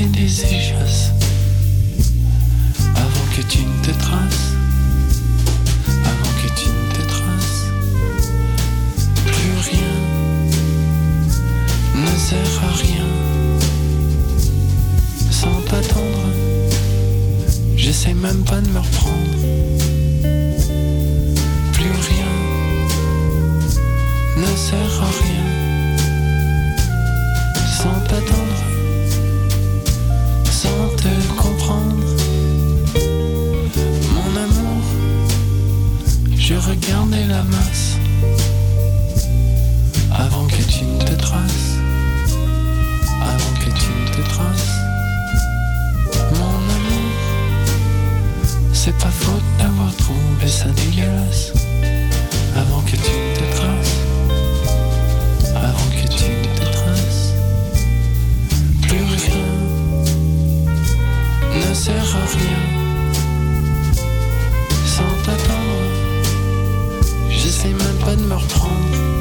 échasses avant que tu ne te traces. Avant que tu ne te traces. Plus rien ne sert à rien. Sans t'attendre, j'essaie même pas de me reprendre. Plus rien ne sert à rien. Je regardais la masse avant que tu ne te traces. Avant que tu ne te traces. Mon amour, c'est pas faute d'avoir trouvé ça dégueulasse. Avant que tu ne te traces. Avant que tu ne te traces. Plus rien ne sert à rien. Me reprendre.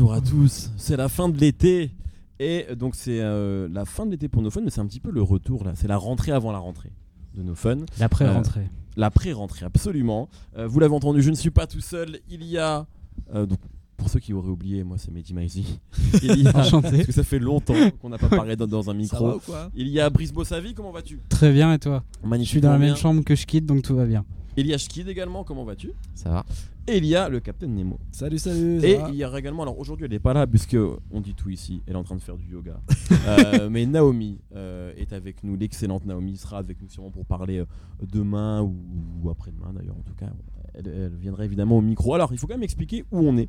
Bonjour à tous, c'est la fin de l'été. Et donc c'est euh, la fin de l'été pour nos fun, mais c'est un petit peu le retour là. C'est la rentrée avant la rentrée de nos fun. L'après-rentrée. La pré-rentrée, absolument. Euh, vous l'avez entendu, je ne suis pas tout seul. Il y a. euh, donc, pour ceux qui auraient oublié, moi c'est Mehdi Maizi. Il y a- Enchanté. Parce que ça fait longtemps qu'on n'a pas parlé dans, dans un micro. quoi? Il y a Brice Bossavi, comment vas-tu? Très bien, et toi? Je Magnifique. suis dans la même chambre que je quitte, donc tout va bien. Il y a Shkid également, comment vas-tu? Ça va. Et il y a le Capitaine Nemo. Salut, salut. Et il y a également, alors aujourd'hui elle n'est pas là puisque on dit tout ici, elle est en train de faire du yoga. Euh, mais Naomi euh, est avec nous, l'excellente Naomi sera avec nous sûrement pour parler euh, demain ou, ou après-demain d'ailleurs en tout cas. Elle, elle viendra évidemment au micro. Alors il faut quand même expliquer où on est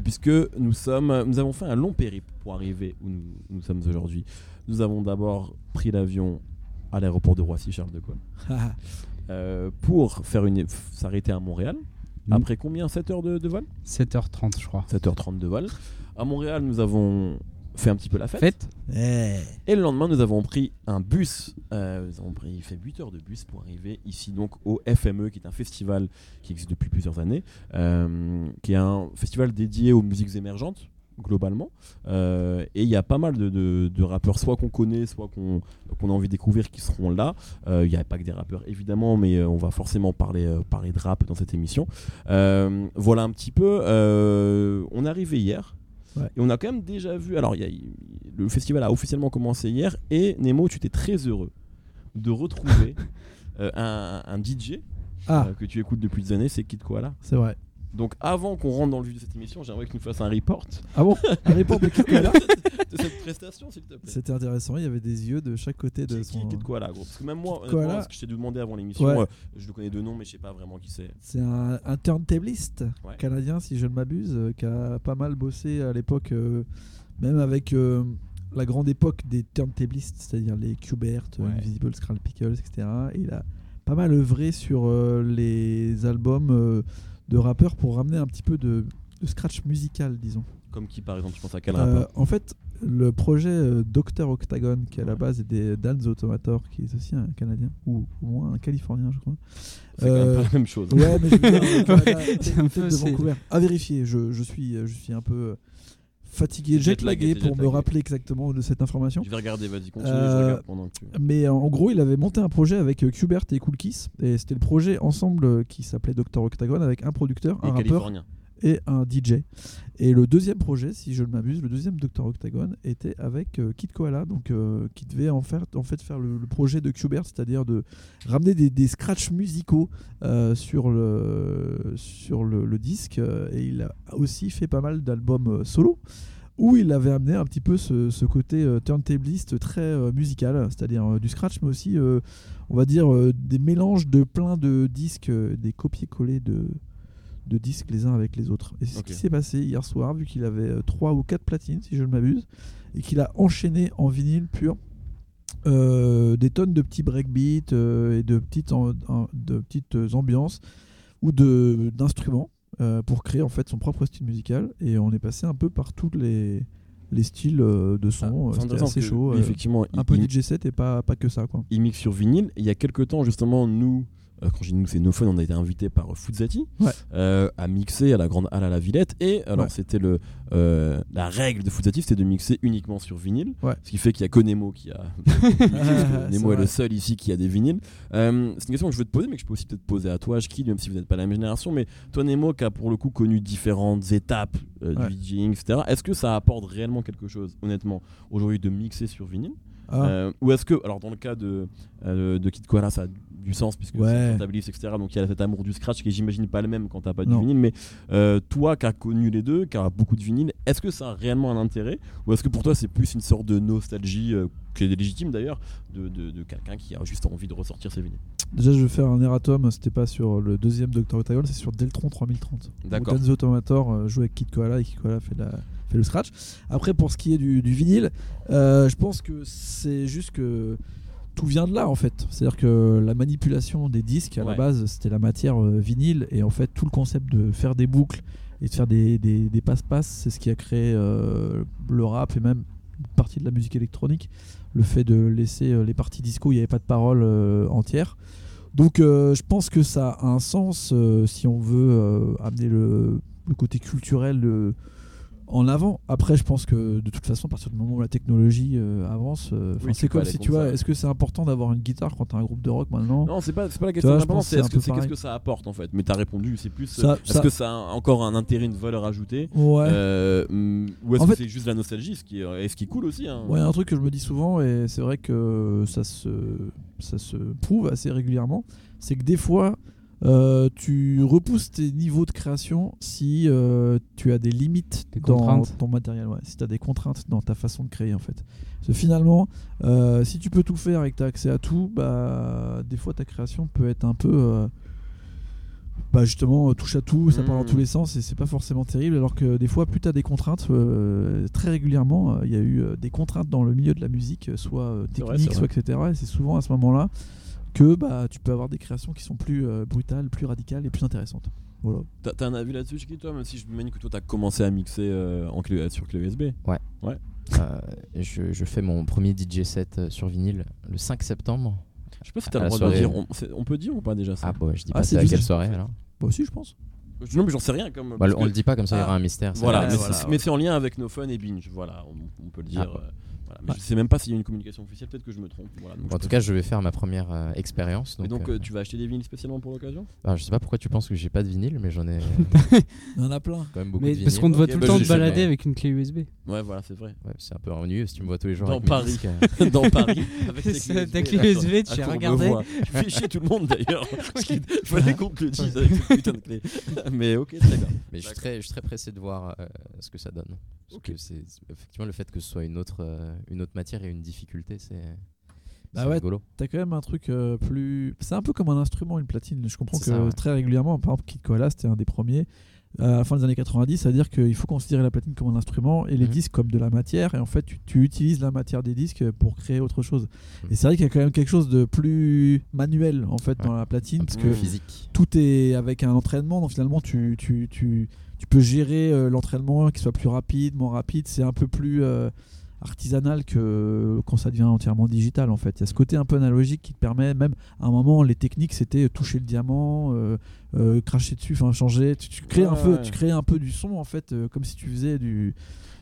puisque nous sommes, nous avons fait un long périple pour arriver où nous, nous sommes aujourd'hui. Nous avons d'abord pris l'avion à l'aéroport de Roissy Charles de Gaulle euh, pour faire une s'arrêter à Montréal. Mm. Après combien 7 heures de- de vol? 7h30, je crois. 7h30 de vol. À Montréal, nous avons fait un petit peu la fête. Fête? Et le lendemain, nous avons pris un bus. Euh, nous avons pris, fait 8 heures de bus pour arriver ici donc au FME, qui est un festival qui existe depuis plusieurs années, euh, qui est un festival dédié aux musiques émergentes globalement. Euh, et il y a pas mal de, de- de rappeurs, soit qu'on connaît, soit qu'on a envie de découvrir, qui seront là. Euh, Il n'y a pas que des rappeurs évidemment, mais euh, on va forcément parler, parler de rap dans cette émission. Voilà un petit peu. On est arrivé hier. Ouais. Et on a quand même déjà vu. Alors, y a- le festival a officiellement commencé hier. Et Nemo, tu étais très heureux de retrouver un, un DJ Ah, que tu écoutes depuis des années. C'est Kid Koala. c'est vrai. Donc avant qu'on rentre dans le vif de cette émission, j'aimerais que tu nous fasses un report. Ah bon Un report de de cette prestation, s'il te plaît. C'était intéressant, il y avait des yeux de chaque côté de Qui, son. qui, Kid Koala, gros? Parce que même moi, honnêtement, ce que je t'ai demandé avant l'émission, Ouais. euh, je le connais de nom, mais je sais pas vraiment qui c'est. C'est un, un turntabliste Ouais. canadien, si je ne m'abuse, euh, qui a pas mal bossé à l'époque, euh, même avec la grande époque des turntablistes, c'est-à-dire les euh, Ouais. Invisible, Scral Pickles, etc. Et il a pas mal œuvré sur les albums de rappeurs pour ramener un petit peu de, de scratch musical, disons. Comme qui, par exemple, tu penses à quel Euh, rappeur en fait, le projet euh, Dr Octagon, qui à la base est des Dan Automator, qui est aussi un Canadien, ou au moins un Californien, je crois. C'est quand même euh, pas la même chose. Ouais, mais je veux dire, C'est un peu- de Vancouver. À vérifier, je, je suis, je suis un peu fatigué, Jet-lagué, t'es pour me rappeler exactement de cette information. Je vais regarder, vas-y, continue, je Euh, regarde pendant que tu. Mais en gros, il avait monté un projet avec euh, Qbert et Cool Kiss, et c'était le projet ensemble euh, qui s'appelait Dr Octagon avec un producteur, Et un rappeur. Et un DJ. Et le deuxième projet, si je ne m'abuse, le deuxième Dr Octagon était avec euh, Kid Koala, donc euh, qui devait en, faire, en fait faire le, projet de Qbert, c'est-à-dire de ramener des, des scratchs musicaux euh, sur le sur le, disque. euh, et il a aussi fait pas mal d'albums solo où il avait amené un petit peu ce, côté euh, turntabliste très musical, c'est-à-dire du scratch, mais aussi, on va dire, des mélanges de plein de disques, des copier-coller de, de disques les uns avec les autres. Et c'est ce qui s'est passé hier soir, vu qu'il avait euh, trois ou quatre platines, si je ne m'abuse, et qu'il a enchaîné en vinyle pur euh, des tonnes de petits breakbeats euh, et de petites, en- de petites euh, ambiances ou d'instruments euh, pour créer en fait son propre style musical. Et on est passé un peu par tous les, les styles euh, de son. Ah, euh, C'était assez chaud. euh, Effectivement, un peu il, DJ set et pas, pas que ça. Quoi. il mixe sur vinyle. Il y a quelques temps, justement, nous, euh, quand je dis nous, c'est No Fun, on a été invités par Fuzati Ouais. euh, à mixer à la grande halle à la Villette. Et alors, Ouais. c'était le euh, la règle de Fuzati, c'était de mixer uniquement sur vinyle. Ouais. Ce qui fait qu'il y a que Nemo qui a. Nemo est, le seul ici qui a des vinyles. Euh, c'est une question que je veux te poser, mais que je peux aussi peut-être poser à toi, Shkid, même si vous n'êtes pas la même génération. Mais toi, Nemo, qui a pour le coup connu différentes étapes euh, du DJing, etc. Est-ce que ça apporte réellement quelque chose, honnêtement, aujourd'hui, de mixer sur vinyle? Ah, euh, ou est-ce que, alors dans le cas de, euh, de Kid Koala, ça a du sens puisque Ouais. c'est etc. Donc il y a cet amour du scratch qui j'imagine, pas le même quand t'as pas du Non. vinyle. Mais euh, toi qui as connu les deux, qui as beaucoup de vinyle, est-ce que ça a réellement un intérêt? Ou est-ce que pour toi c'est plus une sorte de nostalgie, euh, qui est légitime d'ailleurs, de, de- de quelqu'un qui a juste envie de ressortir ses vinyles? Déjà, je vais faire un erratum. C'était pas sur le deuxième Dr. Octagon, c'est sur Deltron 3030. D'accord. Où Dan the Automator euh, joue avec Kid Koala et Kid Koala fait, la- fait le scratch. Après, pour ce qui est du, du vinyle, euh, je pense que c'est juste que tout vient de là en fait. C'est-à-dire que la manipulation des disques à Ouais. la base c'était la matière euh, vinyle et en fait tout le concept de faire des boucles et de faire des, des- des passe-passe, c'est ce qui a créé euh, le rap et même une partie de la musique électronique. Le fait de laisser euh, les parties disco, il n'y avait pas de paroles euh, entières. Donc je pense que ça a un sens si on veut amener le, le côté culturel euh, en avant. Après, je pense que de toute façon, à partir du moment où la technologie euh, avance, euh, Oui, c'est comme si tu vois, est-ce que c'est important d'avoir une guitare quand t'as un groupe de rock maintenant? Non, c'est pas, pas la question d'importance, pense c'est que, qu'est-ce que ça apporte en fait? Mais t'as répondu, c'est plus. Ça- euh, est-ce ça- que ça a encore un intérêt, une valeur ajoutée? Ouais. Euh, mm, Ou est-ce que fait- c'est juste la nostalgie, ce qui est, ce qui est cool aussi hein. Ouais, un truc que je me dis souvent, et c'est vrai que ça se, ça se prouve assez régulièrement, c'est que des fois, euh, tu repousses tes niveaux de création si euh, tu as des limites Des dans ton matériel, ouais, si tu as des contraintes dans ta façon de créer en fait. Parce que finalement, euh, si tu peux tout faire et que tu as accès à tout, bah, des fois ta création peut être un peu... bah justement, touche à tout, ça part dans tous les sens et c'est pas forcément terrible. Alors que des fois, plus tu as des contraintes, très régulièrement, il y a eu des contraintes dans le milieu de la musique, soit vrai, c'est soit etc. Et c'est souvent à ce moment-là que bah, tu peux avoir des créations qui sont plus euh, brutales, plus radicales et plus intéressantes. Voilà. T'as t'as un avis là-dessus, Chiki, toi, même si je me mène que toi t'as commencé à mixer euh, en clé, sur clé USB Euh, je, je fais mon premier DJ set euh, sur vinyle le 5 septembre. Je sais pas si t'as le droit de dire. On, peut dire ou pas déjà ça? Ah bon, je dis Ah, pas c'est c'est à quelle soirée alors Bah aussi, je pense. Non, mais j'en sais rien. Comme, Bah, On que- le dit pas comme ça, il y aura Ah, un mystère. ça Voilà, mais voilà, c'est- ouais. mais c'est en lien avec No Fun et Binge. Voilà, on, on peut le dire. Ah, ouais. euh, Voilà. Mais je sais même pas s'il y a une communication officielle, peut-être que je me trompe. Voilà, donc En tout cas, je vais faire ma première euh, expérience. Et Donc, donc, euh, euh, tu vas acheter des vinyles spécialement pour l'occasion? Alors, je sais pas pourquoi tu penses que j'ai pas de vinyle, mais j'en ai euh, Il y en a plein. quand même beaucoup Mais de parce qu'on te voit tout bah, le temps j'ai te balader avec une clé USB. Ouais, voilà, c'est vrai. Ouais, c'est un peu ennuyeux si tu me vois tous les jours Dans avec Paris. disques, euh. Dans Paris, avec ta USB, clé USB, tu as regardé. Tu fais chier tout le monde d'ailleurs. Qu'il fallait qu'on te le dise avec cette putain de clé. Mais ok, très bien. Mais je suis, très, je suis très pressé de voir euh, ce que ça donne. Parce Ok. que c'est effectivement le fait que ce soit une autre, euh, une autre matière et une difficulté, c'est Bah c'est ouais. T'as quand même un truc euh, plus. C'est un peu comme un instrument, une platine. Je comprends que ça, ouais. très régulièrement, par exemple, Kid Koala, c'était un des premiers. Euh, À la fin des années 90, c'est-à-dire qu'il faut considérer la platine comme un instrument et les Mhm. disques comme de la matière. Et en fait, tu, tu utilises la matière des disques pour créer autre chose. Mhm. Et c'est vrai qu'il y a quand même quelque chose de plus manuel en fait Ouais. dans la platine parce que physique. tout est avec un entraînement. Donc finalement, tu, tu, tu, tu peux gérer euh, l'entraînement qui soit plus rapide, moins rapide. C'est un peu plus euh, artisanal que quand ça devient entièrement digital en fait. Il y a ce côté un peu analogique qui te permet, même à un moment, les techniques c'était toucher le diamant, euh, euh, cracher dessus, enfin changer. Tu, tu crées un Ouais, peu, tu crées un peu du son en fait, euh, comme si tu faisais du.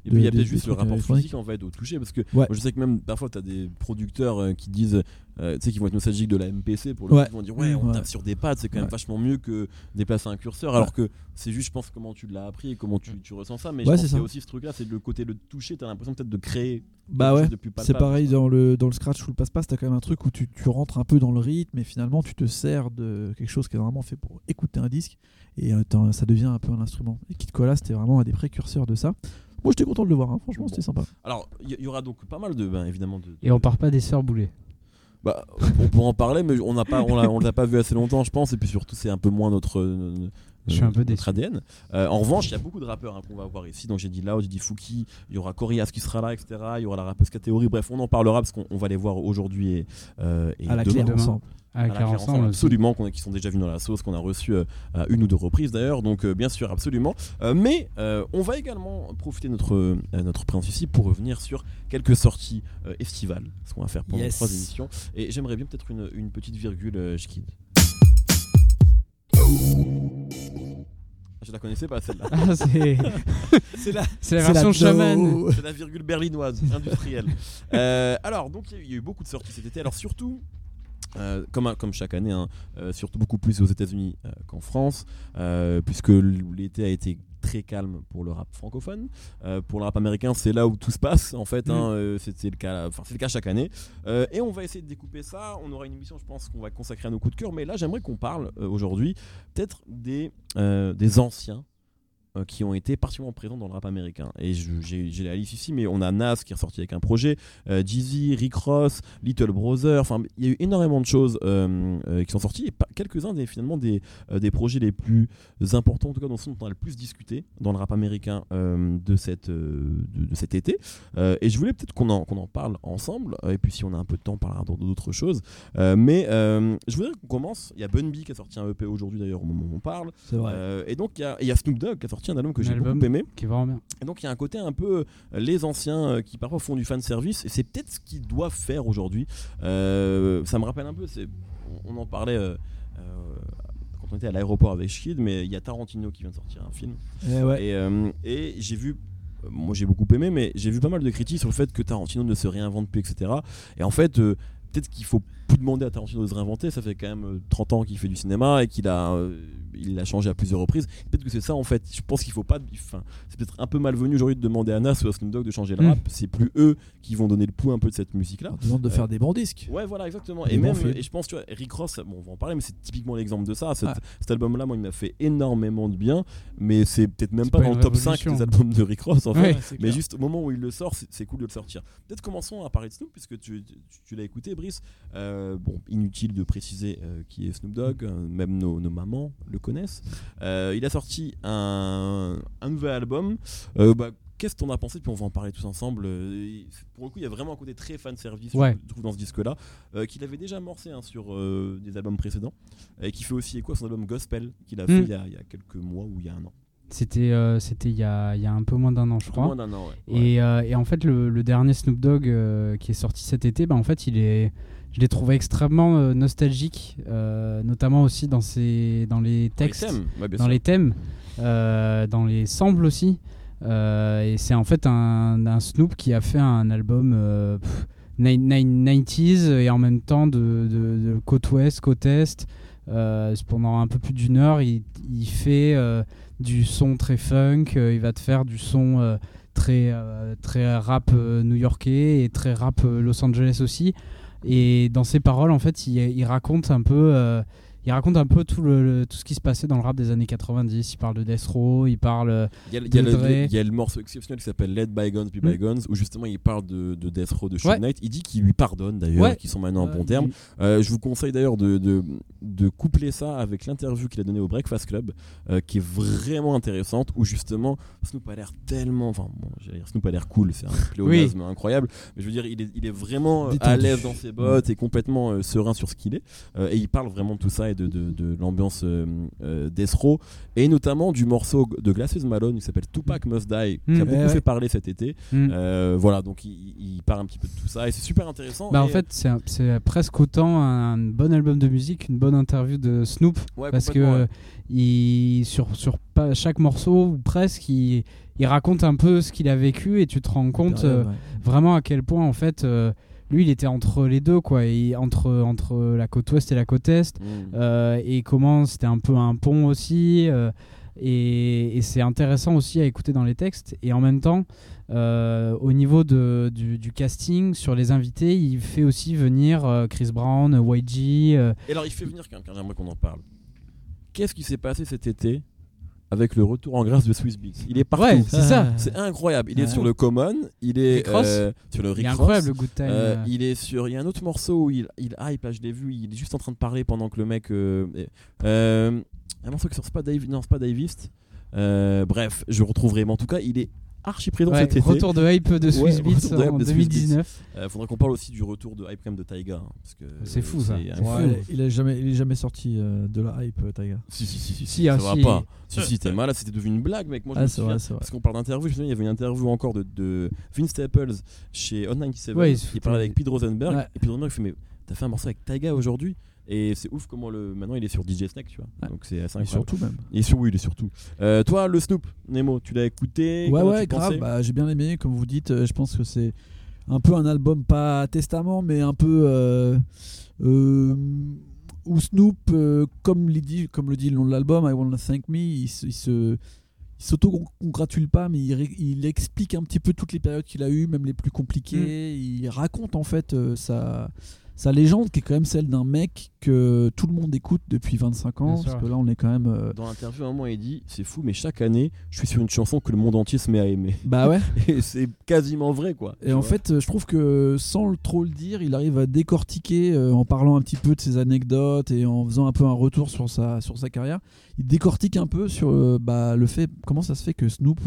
Et puis il y a peut-être juste le rapport physique en fait au toucher parce que Ouais. moi, je sais que même parfois tu as des producteurs euh, qui disent euh, tu sais qui vont être nostalgiques de la MPC pour le Ouais. coup, ils vont dire ouais on Ouais. tape sur des pads c'est quand même vachement mieux que déplacer un curseur alors que c'est juste je pense comment tu l'as appris et comment tu, tu ressens ça mais je pense c'est aussi ce truc là c'est le côté de toucher tu as l'impression peut-être de créer Bah ouais. C'est pareil dans le, dans le scratch ou le passe-passe, t'as quand même un truc où tu, tu rentres un peu dans le rythme et finalement tu te sers de quelque chose qui est vraiment fait pour écouter un disque et euh, ça devient un peu un instrument. Et Kid Koala c'était vraiment un des précurseurs de ça. Moi j'étais content de le voir, hein. franchement Bon. c'était sympa. alors il y, y aura donc pas mal de ben, évidemment de, Et on part pas des sœurs boulées. Bah, on pourra en parler, mais on n'a pas, on l'a, on l'a pas vu assez longtemps, je pense, et puis surtout c'est un peu moins notre, euh, Je suis un peu déçu. ADN. Euh, en revanche, il y a beaucoup de rappeurs hein, qu'on va voir ici. Donc j'ai dit Loud, j'ai dit Fouki, il y aura Corias qui sera là, etc. Il y aura la rappeuse catégorie. Bref, on en parlera parce qu'on on va les voir aujourd'hui et, euh, et à la demain. ensemble. À la clair, Claire ensemble, absolument, qu'on qui sont déjà venus dans la sauce, qu'on a reçu euh, à une ou deux reprises d'ailleurs, donc euh, bien sûr, absolument. Mais on va également profiter de notre, notre présence ici pour revenir sur quelques sorties estivales, ce qu'on va faire pendant Yes. trois émissions. Et j'aimerais bien peut-être une, une petite virgule, euh, Schkid. Je la connaissais pas celle-là. Ah, c'est C'est la, c'est la version chaman. C'est la virgule berlinoise, industrielle. Euh, alors, donc, il y a eu- il y, a eu beaucoup de sorties cet été. Alors, surtout, euh, comme, comme chaque année, hein, euh, surtout beaucoup plus aux États-Unis qu'en France, puisque l'été a été très calme pour le rap francophone. Euh, pour le rap américain, c'est là où tout se passe, en fait. hein, euh, c'est le, cas- enfin, c'est le cas chaque année. Euh, et on va essayer de découper ça. On aura une émission, je pense, qu'on va consacrer à nos coups de cœur. Mais là, j'aimerais qu'on parle aujourd'hui peut-être des, des anciens euh, qui ont été particulièrement présents dans le rap américain. Et j'ai la liste ici, mais on a Nas qui est ressorti avec un projet, euh, Jeezy, Rick Ross, Little Brother, enfin il y a eu énormément de choses euh, euh, qui sont sorties et quelques-uns des finalement des, des projets les plus importants, en tout cas dont dont on a le plus discuté dans le rap américain de, cette, de, de cet été. Et je voulais peut-être qu'on en, qu'on en parle ensemble, et puis si on a un peu de temps, on parlera d'autres choses. Mais je voudrais qu'on commence. Il y a Bun B qui a sorti un EP aujourd'hui d'ailleurs au moment où on parle. vrai. Et donc il y, a- il y a Snoop Dogg qui a sorti un album que j'ai beaucoup aimé. Qui est vraiment bien. Et donc il y a un côté un peu euh, les anciens euh, qui parfois font du fan service et c'est peut-être ce qu'ils doivent faire aujourd'hui. Euh, ça me rappelle un peu, c'est, on, en parlait euh, euh, quand on était à l'aéroport avec Shkid, mais il y a Tarantino qui vient de sortir un film Eh ouais. et, et j'ai vu, moi j'ai beaucoup aimé, mais j'ai vu pas mal de critiques sur le fait que Tarantino ne se réinvente plus, etc. Et en fait, euh, peut-être qu'il faut plus demander à Tarantino de se réinventer. Ça fait quand même euh, 30 ans qu'il fait du cinéma et qu'il a, euh, il l'a changé à plusieurs reprises. Peut-être que c'est ça en fait. Je pense qu'il faut pas. Enfin, c'est peut-être un peu malvenu aujourd'hui de demander à Nas ou à Snoop Dogg de changer le Mm. rap. C'est plus eux qui vont donner le pouls un peu de cette musique-là. On demande de Euh, faire des bons disques. Ouais, voilà, exactement. Des Et même, et je pense, tu vois, Rick Ross, bon, on va en parler, mais c'est typiquement l'exemple de ça. Cet, Ah. cet album-là, moi, il m'a fait énormément de bien, mais c'est peut-être même pas, pas dans le top 5 révolution. des albums de Rick Ross, en fait. Ouais. Mais juste au moment où il le sort, c'est c'est cool de le sortir. Peut-être commençons à parler de Snoop, puisque tu, tu, tu l'as écouté, Brice. Euh, bon, inutile de préciser euh, qui est Snoop Dogg, euh, même nos, nos mamans le connaissent. Euh, il a sorti un, un nouvel album. Euh, bah, Qu'est-ce qu'on a pensé? Puis on va en parler tous ensemble. Euh, Pour le coup, il y a vraiment un côté très fan service, Ouais. je trouve, dans ce disque-là, euh, qu'il avait déjà amorcé hein, sur euh, des albums précédents, et qui fait aussi écho à son album Gospel, qu'il a fait Mm. il y a, il y a quelques mois ou il y a un an. C'était euh, c'était il y a, il y a un peu moins d'un an, je crois. moins d'un an, ouais. Ouais. Et, et en fait, le, le dernier Snoop Dogg qui est sorti cet été, bah, en fait, il est, je l'ai trouvé extrêmement euh, nostalgique, euh, notamment aussi dans, ses, dans les Dans les textes, thèmes, ouais, bien dans les thèmes, euh, dans les samples aussi. Et c'est en fait un, un Snoop qui a fait un album pff, nine- nine- 90s et en même temps de, de- de côte ouest, côte est. Pendant un peu plus d'une heure, il, il fait du son très funk, il va te faire du son très, très rap new-yorkais et très rap Los Angeles aussi. Et dans ses paroles, en fait, il, raconte un peu, euh, il raconte un peu tout, le, le- tout ce qui se passait dans le rap des années 90. Il parle de Death Row, il parle. euh, Il y, a, il y a de le, il y a le morceau exceptionnel qui s'appelle Let Bygones Be. Bygones où justement il parle de, de Death Row de Suge Ouais. Knight. Il dit qu'il lui pardonne d'ailleurs, Ouais. qu'ils sont maintenant en euh, bon terme. il- Euh, je vous conseille d'ailleurs de, de, de coupler ça avec l'interview qu'il a donnée au Breakfast Club, euh, qui est vraiment intéressante, où justement Snoop a l'air tellement. Enfin, bon, j'allais dire Snoop a l'air cool, c'est un pléonasme incroyable, mais je veux dire, il est, il est vraiment à l'aise dans ses bottes et complètement serein sur ce qu'il est. Et il parle vraiment de tout ça et de, de, de l'ambiance euh, euh, Death Row, et notamment du morceau de Glasses Malone qui s'appelle Tupac Must Die, qui Mm. a beaucoup Ouais, ouais. fait parler cet été. Mm. Euh, voilà, donc il, il parle un petit peu de tout ça, et c'est super intéressant. Bah, en fait, c'est presque autant un bon album de musique qu'une bonne interview de Snoop. Ouais, parce que ouais. il, sur, sur pas chaque morceau, ou presque, il, il raconte un peu ce qu'il a vécu et tu te rends compte euh, Ouais. vraiment à quel point, en fait, lui, il était entre les deux, quoi. Et entre, entre la côte ouest et la côte est. Mm. Euh, et comment c'était un peu un pont aussi. euh, et et c'est intéressant aussi à écouter dans les textes. Et en même temps, euh, au niveau de, du, du casting, sur les invités, il fait aussi venir euh, Chris Brown, YG. euh, Et alors, il fait venir quelqu'un, j'aimerais qu'on en parle. Qu'est-ce qui s'est passé cet été avec le retour en grâce de Swiss Beats Il est partout. Ouais, c'est ça. C'est incroyable. Il est Ouais. sur le Common, il est Rick Ross. euh, sur le Il Rick est Ross. incroyable le Good Time. Euh, euh. il est sur. Il y a un autre morceau où il, il hype, là je l'ai vu, il est juste en train de parler pendant que le mec. euh, est- euh, un morceau qui sort, pas Dave, non, c'est pas Davist. Euh, bref, je retrouverai, mais en tout cas, il est archi présent Ouais, cet été. retour de hype de Swiss Ouais, Beats de en de Swiss 2019. Euh, faudrait qu'on parle aussi du retour de hype quand même de Taiga. hein, parce que C'est fou, ça. Ouais, il est jamais, il est jamais sorti euh, de la hype, euh, Taiga. Si, si, si, si, Si, ça ah, va si. pas. Si, si, t'es malade, c'était devenu une blague, mec. Moi, je Ah, me souviens, vrai. Parce qu'on parle d'interview, il y avait une interview encore de, de Vince Staples chez On 97 Ouais, il foutait- parlait avec Pete Rosenberg. Ouais. Et Pete Rosenberg il fait Mais t'as fait un morceau avec Taiga aujourd'hui? Et c'est ouf comment le. Maintenant, il est sur DJ Snake, tu vois. Ouais. Donc c'est assez Et incroyable. surtout même. Et sur, oui, il est surtout. Euh, toi, le Snoop, Nemo, tu l'as écouté? Ouais, ouais, grave. Bah, j'ai bien aimé, comme vous dites. euh, je pense que c'est un peu un album, pas testament, mais un peu. euh, euh, où Snoop, comme, le dit, comme le dit le nom de l'album, I Wanna Thank Me, il, il se. Il s'auto-congratule pas, mais il, il explique un petit peu toutes les périodes qu'il a eues, même les plus compliquées. Il raconte en fait euh, sa, sa légende, qui est quand même celle d'un mec que tout le monde écoute depuis 25 ans. Parce que là, on est quand même. euh, Dans l'interview, à un moment, il dit C'est fou, mais chaque année, je suis sur une chanson que le monde entier se met à aimer. Bah ouais. Et c'est quasiment vrai, quoi. Et en vois fait, euh, je trouve que sans le- trop le dire, il arrive à décortiquer euh, en parlant un petit peu de ses anecdotes et en faisant un peu un retour sur sa, sur sa carrière. Il décortique un peu sur euh, bah, le fait, comment ça se fait que Snoop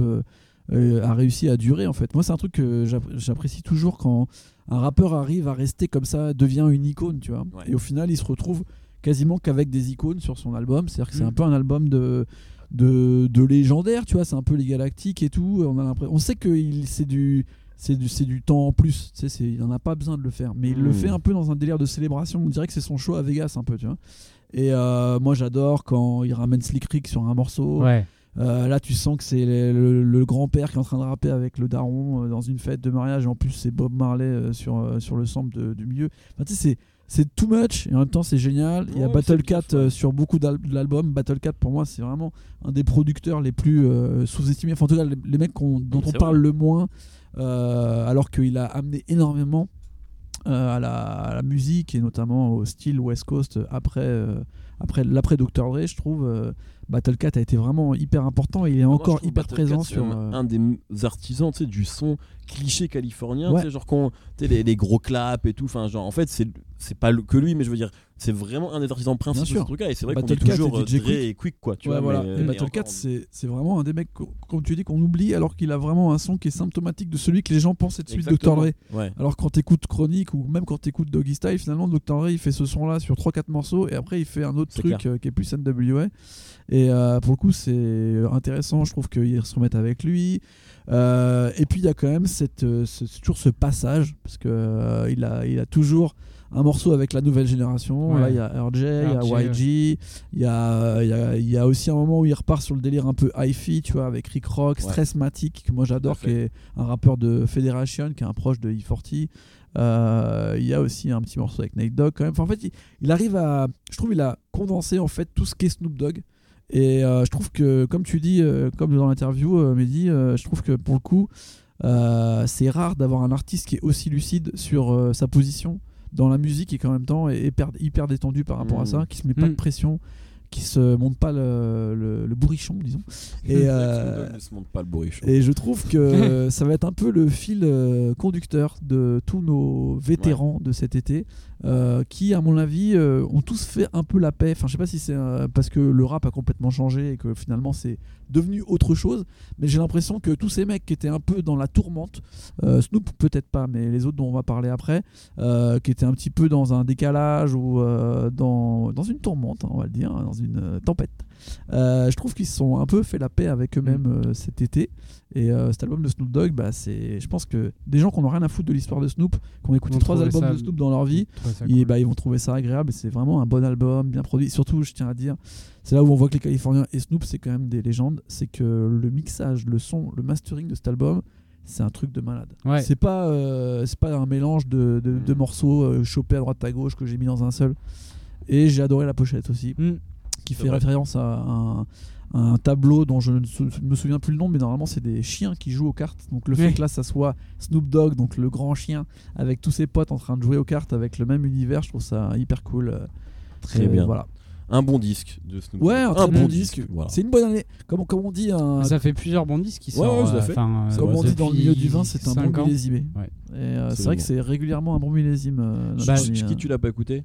euh, a réussi à durer en fait. Moi, c'est un truc que j'app- j'apprécie toujours quand un rappeur arrive à rester comme ça, devient une icône, tu vois. Ouais. Et au final, il se retrouve quasiment qu'avec des icônes sur son album. C'est-à-dire que c'est Mm. un peu un album de. De, de légendaire, tu vois, c'est un peu les galactiques et tout. On, a l'impression- on sait que c'est du, c'est du, du temps en plus. Tu sais, il n'en a pas besoin de le faire. Mais il le Mm. fait un peu dans un délire de célébration. On dirait que c'est son show à Vegas, un peu, tu vois. Et euh, moi, j'adore quand il ramène Slick Rick sur un morceau. Ouais. Euh, là, tu sens que c'est le, grand-père qui est en train de rapper avec le daron euh, dans une fête de mariage. En plus, c'est Bob Marley euh, sur, sur le sample du milieu. Enfin, tu sais, c'est. C'est too much et en même temps c'est génial. Il y a Ouais, Battle Cat sur beaucoup de l'album. Battle Cat pour moi c'est vraiment un des producteurs les plus sous-estimés. Enfin en tout cas les, les mecs dont on parle vrai. le moins alors qu'il a amené énormément à, la, à la musique et notamment au style West Coast après, après l'après Dr. Dre je trouve. Battle Cat a été vraiment hyper important et il est encore hyper Battle présent Cat, sur. un, euh, un des artisans tu sais, du son cliché californien, Ouais. tu sais, genre qu'on, les, les gros claps et tout. Enfin, genre, en fait, c'est c'est pas que lui, mais je veux dire, c'est vraiment un des artisans principaux de ce truc-là. Et c'est vrai qu'on Battle dit Cat toujours et euh, DJ Dre Quick. et Quick, quoi. Tu Ouais, vois, voilà. mais, et Battle encore, Cat, c'est c'est vraiment un des mecs, co- comme tu dis, qu'on oublie alors qu'il a vraiment un son qui est symptomatique de celui que les gens pensent être celui de Dr. Dre. Ouais. Alors quand t'écoutes Chronique ou même quand t'écoutes Doggy Style, finalement Dr. Dre il fait ce son là sur 3-4 morceaux et après il fait un autre truc euh, qui est plus NWA. Et euh, pour le coup c'est intéressant, je trouve qu'ils se remettent avec lui. Euh, et puis il y a quand même cette, euh, ce- toujours ce passage, parce que euh, il, a, il a toujours un morceau avec la nouvelle génération. Ouais. Là, il y a RJ, il y a YG, il y a, il y, a, il y a aussi un moment où il repart sur le délire un peu hi-fi, tu vois, avec Rick Rock, Ouais. Stressmatic, que moi j'adore, qui est un rappeur de Federation, qui est un proche de E40. Euh, il y a aussi un petit morceau avec Nate Dogg quand même. Enfin, en fait, il, il arrive à. Je trouve il a condensé en fait tout ce qu'est Snoop Dogg. Et euh, je trouve que, comme tu dis, euh, comme dans l'interview, euh, Mehdi, euh, je trouve que pour le coup, euh, c'est rare d'avoir un artiste qui est aussi lucide sur euh, sa position dans la musique et qui en même temps est hyper, hyper détendu par rapport à Mhm. ça, qui se met pas de Mhm. pression, qui se monte pas le, le- le bourrichon, disons. Et, euh, ne se monte pas le bourrichon. et je trouve que ça va être un peu le fil euh, conducteur de tous nos vétérans de cet été, euh, qui, à mon avis, euh, ont tous fait un peu la paix. Enfin, je sais pas si c'est parce que le rap a complètement changé et que finalement c'est devenu autre chose, mais j'ai l'impression que tous ces mecs qui étaient un peu dans la tourmente, Snoop peut-être pas, mais les autres dont on va parler après, qui étaient un petit peu dans un décalage ou dans, dans une tourmente, hein, on va le dire, dans une euh, tempête. Euh, je trouve qu'ils se sont un peu fait la paix avec eux-mêmes euh, cet été. Et cet album de Snoop Dogg, bah, c'est, je pense que des gens qui n'ont rien à foutre de l'histoire de Snoop, qui ont écouté trois albums ça- de Snoop dans leur vie, cool. bah, ils vont trouver ça agréable. Et c'est vraiment un bon album, bien produit. Surtout, je tiens à dire, c'est là où on voit que les Californiens et Snoop, c'est quand même des légendes. C'est que le mixage, le son, le mastering de cet album, c'est un truc de malade. Ouais. C'est pas, euh, c'est pas un mélange de, de- de Mm. morceaux euh, chopés à droite à gauche que j'ai mis dans un seul. Et j'ai adoré la pochette aussi Mm. Qui fait vrai. référence à un, à un tableau dont je ne sou- me souviens plus le nom, mais normalement c'est des chiens qui jouent aux cartes. Donc le fait que là ça soit Snoop Dogg, donc le grand chien, avec tous ses potes en train de jouer aux cartes avec le même univers, je trouve ça hyper cool. Euh, Très euh, bien. Voilà. Un bon disque de Snoop Ouais, Dogg. un très bon disque. Voilà. C'est une bonne année. Comme, comme on dit, un, Ça fait plusieurs bons disques qui Ouais, sortent. ouais, euh, euh, comme on dit dans le milieu du vin, c'est un bon ans. millésimé. Ouais. Euh, c'est vrai que c'est régulièrement un bon millésime. euh, Bah, euh. tu l'as pas écouté?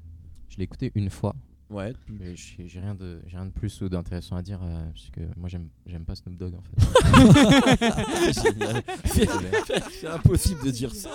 Je l'ai écouté une fois. Ouais. Mais j'ai rien de j'ai rien de plus ou d'intéressant à dire euh, parce que moi j'aime j'aime pas Snoop Dogg en fait. C'est impossible de dire ça.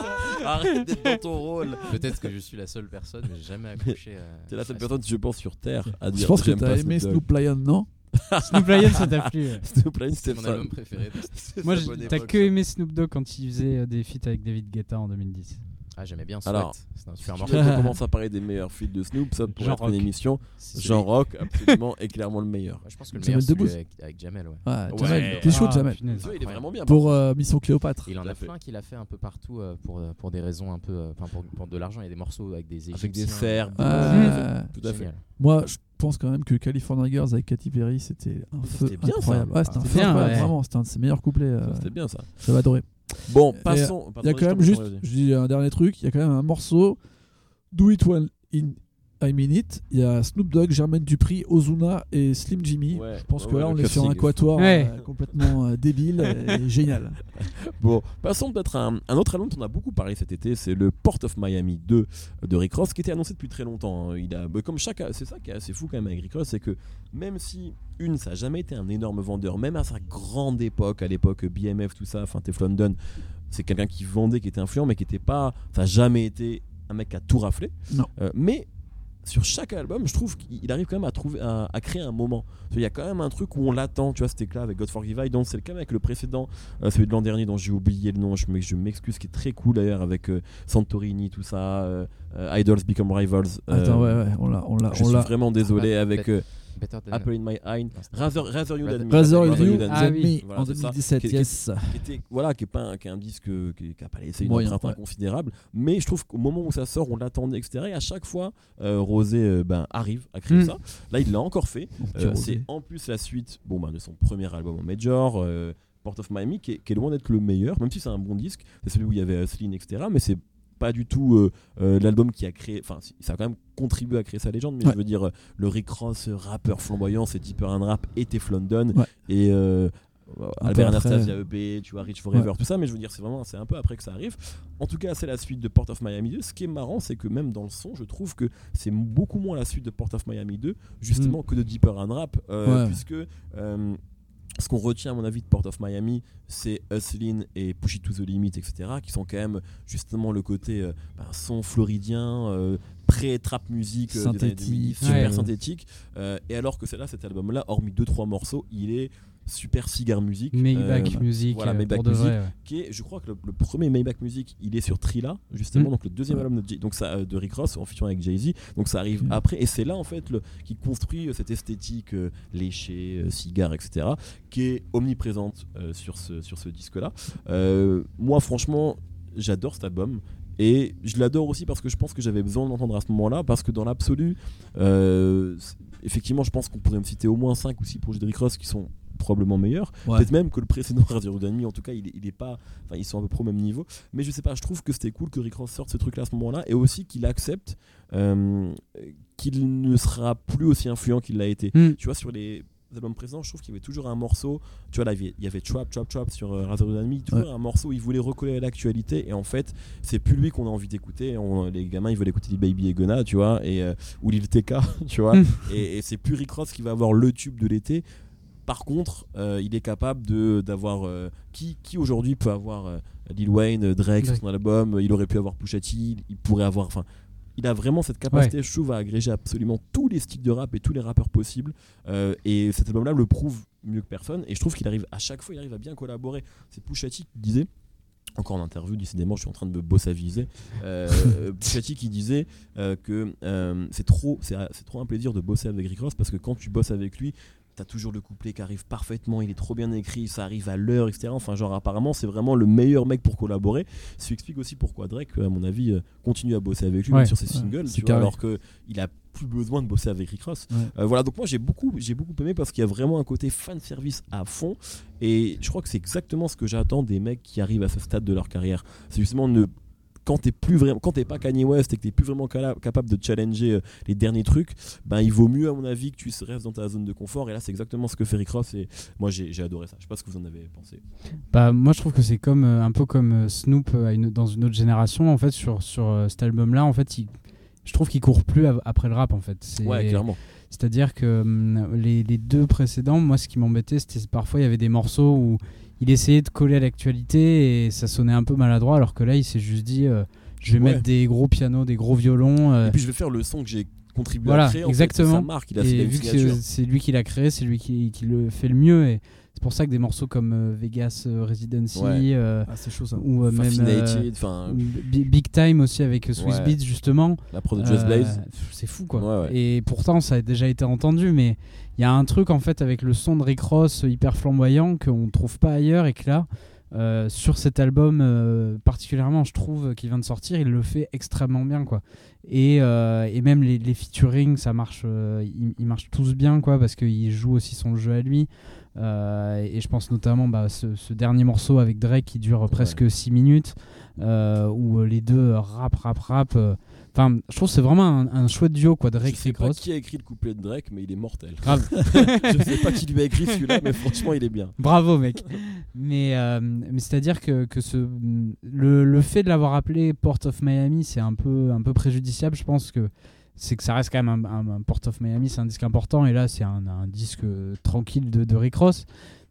Arrête d'être dans ton rôle. Peut-être que je suis la seule personne, mais j'ai jamais accroché. euh, T'es la seule à personne, je pense, sur Terre à dire Je pense que t'as aimé Snoop Lion, non Snoop Lion, ça t'a plu. Snoop Lion, c'était mon album préféré. Moi, t'as que aimé Snoop Dogg quand il faisait euh, des feats avec David Guetta en 2010. Ah j'aimais bien Sweat. Alors, un Si super tu morceau. veux qu'on commence à parler des meilleurs feats de Snoop, ça pourrait Jean être une Rock. émission. Jean Rock, absolument, est clairement le meilleur. Je pense que le Jamel meilleur c'est avec, avec Jamel. Ouais. Ouais, Ouais. Jamel, t'es chaud, Ah, Jamel. punaise. Tu vois, il est vraiment bien. Pour euh, Mission Cléopâtre. Il en a fait. plein qu'il a fait un peu partout euh, pour, euh, pour des raisons un peu. euh, Enfin, pour, pour de l'argent. Il y a des morceaux avec des Avec des Égyptiens, Serbes. euh. Tout à fait. Moi, je pense quand même que California Girls avec Katy Perry, c'était un feu C'était bien, ça. c'était un feu vraiment. C'était un de ses meilleurs couplets. C'était bien ça. J'avais adoré. Bon, passons. Il y a quand même juste, je dis un dernier truc, il y a quand même un morceau Do It When in I Mean It. Il y a Snoop Dogg, Jermaine Dupri, Ozuna et Slim Jimmy. Ouais, je pense ouais, que ouais, là, on est sur un quatuor Ouais. euh, complètement euh, débile et génial. Bon, passons peut-être à un, un autre album dont on a beaucoup parlé cet été, c'est le Port of Miami 2 de Rick Ross, qui était annoncé depuis très longtemps. hein. Il a, bah, comme chaque, c'est ça qui est assez fou quand même avec Rick Ross, c'est que même si une, ça a jamais été un énorme vendeur, même à sa grande époque, à l'époque BMF, tout ça, enfin Teflon Don, c'est quelqu'un qui vendait, qui était influent, mais qui était pas, ça a jamais été un mec qui a tout raflé. Non. Euh, mais sur chaque album, je trouve qu'il arrive quand même à trouver, à, à créer un moment. Il y a quand même un truc où on l'attend, tu vois, cet éclat avec God Forgive I, donc c'est le cas avec le précédent, euh, celui de l'an dernier dont j'ai oublié le nom, je m'ex- je m'excuse, qui est très cool d'ailleurs avec euh, Santorini, tout ça, euh, Idols Become Rivals. Attends, ouais, ouais, on l'a. Je on suis vraiment désolé Ah, avec Better than- Apple in My Eye, Rather, Rather You Than Me. Rather You Than Ah en c'est ça. 2017, Qui- qui- yes. voilà qui est pas un, qui est un disque euh, qui n'a pas laissé une empreinte inconsidérable mais je trouve qu'au moment où ça sort on l'attendait etc et à chaque fois euh, Rosé euh, ben, arrive à créer Mm. ça là il l'a encore fait Euh, c'est en plus la suite bon ben, de son premier album en major euh, Port of Miami qui est, qui est loin d'être le meilleur même si c'est un bon disque c'est celui où il y avait Hustlin etc mais c'est pas du tout euh, euh, l'album qui a créé enfin ça a quand même contribué à créer sa légende mais Ouais. je veux dire euh, le Rick Ross rappeur flamboyant c'est Deeper and Rap et Teflon Don Ouais. et Un Albert. Anastasia EP, tu vois, Rich Forever, tout ça, mais je veux dire, c'est vraiment, c'est un peu après que ça arrive. En tout cas, c'est la suite de Port of Miami 2. Ce qui est marrant, c'est que même dans le son, je trouve que c'est beaucoup moins la suite de Port of Miami 2, justement, que de Deeper and Rap, euh, Mm. Ouais. puisque euh, ce qu'on retient, à mon avis, de Port of Miami, c'est Hustlin et Push It to the Limit, etc., qui sont quand même justement le côté euh, bah, son floridien. euh, Pré-trap musique euh, des années 2010, Synthétique. super Ouais. synthétique et alors que c'est là cet album là hormis deux trois morceaux il est super cigar music. Maybach euh, Music, voilà, euh, Maybach Music. vrai. ouais. qui est, je crois que le, le premier Maybach Music, il est sur Trilla, justement, Mm. donc le deuxième album de, Jay- donc ça, euh, de Rick Ross en featuring avec Jay-Z. Donc ça arrive Ok. après, et c'est là en fait le, qui construit cette esthétique léchée, cigare, etc., qui est omniprésente sur ce, sur ce disque-là. Moi, franchement, j'adore cet album. Et je l'adore aussi parce que je pense que j'avais besoin de l'entendre à ce moment-là, parce que dans l'absolu, euh, effectivement, je pense qu'on pourrait me citer au moins 5 ou 6 projets de Rick Ross qui sont probablement meilleurs. Ouais. Peut-être même que le précédent Radio d'Ennemi, en tout cas, il est, il est pas. Enfin, ils sont à peu près au même niveau. Mais je sais pas, je trouve que c'était cool que Rick Ross sorte ce truc-là à ce moment-là et aussi qu'il accepte euh, qu'il ne sera plus aussi influent qu'il l'a été. Hmm. Tu vois, sur les albums précédents, je trouve qu'il y avait toujours un morceau. Tu vois, là, il y avait- Trap, Trap, Trap sur euh, Radio d'Ennemi. Toujours un morceau où il voulait recoller à l'actualité et en fait, c'est plus lui qu'on a envie d'écouter. Les gamins, ils veulent écouter Lil Baby et Gunna, tu vois, et, euh, ou Lil TK, tu vois. Hmm. et et c'est plus Rick Ross qui va avoir le tube de l'été. Par contre, euh, il est capable de d'avoir euh, qui qui aujourd'hui peut avoir euh, Lil Wayne, Drake sur son album. Il aurait pu avoir Pusha T. Il, il pourrait avoir, enfin, il a vraiment cette capacité, je trouve, à agréger absolument tous les styles de rap et tous les rappeurs possibles. Et cet album-là le prouve mieux que personne. Et je trouve qu'il arrive à chaque fois, il arrive à bien collaborer. C'est Pusha T qui disait. Encore en interview, décidément, je suis en train de me bossabiliser. Euh, qui disait euh, que euh, c'est trop, c'est c'est trop un plaisir de bosser avec Rick Ross parce que quand tu bosses avec lui, t'as toujours le couplet qui arrive parfaitement, il est trop bien écrit, ça arrive à l'heure, etc. Enfin, genre, apparemment, c'est vraiment le meilleur mec pour collaborer. Ce qui explique aussi pourquoi Drake, à mon avis, euh, continue à bosser avec lui Ouais, sur ses singles, tu vois, alors qu'il a plus besoin de bosser avec Rick Ross. Ouais. Euh, voilà, donc moi j'ai beaucoup, j'ai beaucoup aimé parce qu'il y a vraiment un côté fan service à fond. Et je crois que c'est exactement ce que j'attends des mecs qui arrivent à ce stade de leur carrière. C'est justement ne quand t'es plus vraiment, quand t'es pas Kanye West et que t'es plus vraiment capable de challenger euh, les derniers trucs, ben il vaut mieux à mon avis que tu restes dans ta zone de confort. Et là c'est exactement ce que fait Rick Ross et moi j'ai adoré ça. Je sais pas ce que vous en avez pensé. Bah, moi, je trouve que c'est comme euh, un peu comme euh, Snoop une- dans une autre génération. En fait, sur, sur cet album-là, en fait, il- je trouve qu'il court plus après le rap. En fait, Ouais, clairement. C'est-à-dire que hum, les, les deux précédents, moi, ce qui m'embêtait, c'était parfois il y avait des morceaux où il essayait de coller à l'actualité et ça sonnait un peu maladroit, alors que là, il s'est juste dit, euh, je vais Ouais. mettre des gros pianos, des gros violons. euh, Et puis je vais faire le son que j'ai contribué Voilà, à créer. en fait, exactement. sa marque, il a, et vu que c'est- c'est lui qui l'a créé, c'est lui qui, qui le fait le mieux. Et c'est pour ça que des morceaux comme euh, Vegas euh, Residency Ouais. euh, Ah, c'est chaud ça. ou euh, même euh, Big Time aussi avec euh, Swiss Ouais. Beats justement. la prod de Just Blaze. c'est fou quoi. Ouais, ouais. Et pourtant ça a déjà été entendu, mais il y a un truc en fait avec le son de Rick Ross hyper flamboyant qu'on trouve pas ailleurs et que là. euh, sur cet album euh, particulièrement je trouve qu'il vient de sortir il le fait extrêmement bien quoi et, euh, et même les, les featuring ça marche euh, ils, ils marchent tous bien quoi parce qu'il joue aussi son jeu à lui Euh, et je pense notamment bah, ce, ce dernier morceau avec Drake qui dure presque 6 minutes euh, où euh, les deux rap rap rap euh, enfin je trouve que c'est vraiment un, un chouette duo quoi Je Drake sais pas qui a écrit le couplet de Drake, mais il est mortel. grave je sais pas qui lui a écrit celui-là, mais franchement, il est bien. Bravo, mec. mais euh, mais c'est-à-dire que, que ce, le, le fait de l'avoir appelé Port of Miami, c'est un peu, un peu préjudiciable. Je pense que c'est que ça reste quand même un, un- un Port of Miami, c'est un disque important. Et là, c'est un, un disque euh, tranquille de, de Rick Ross.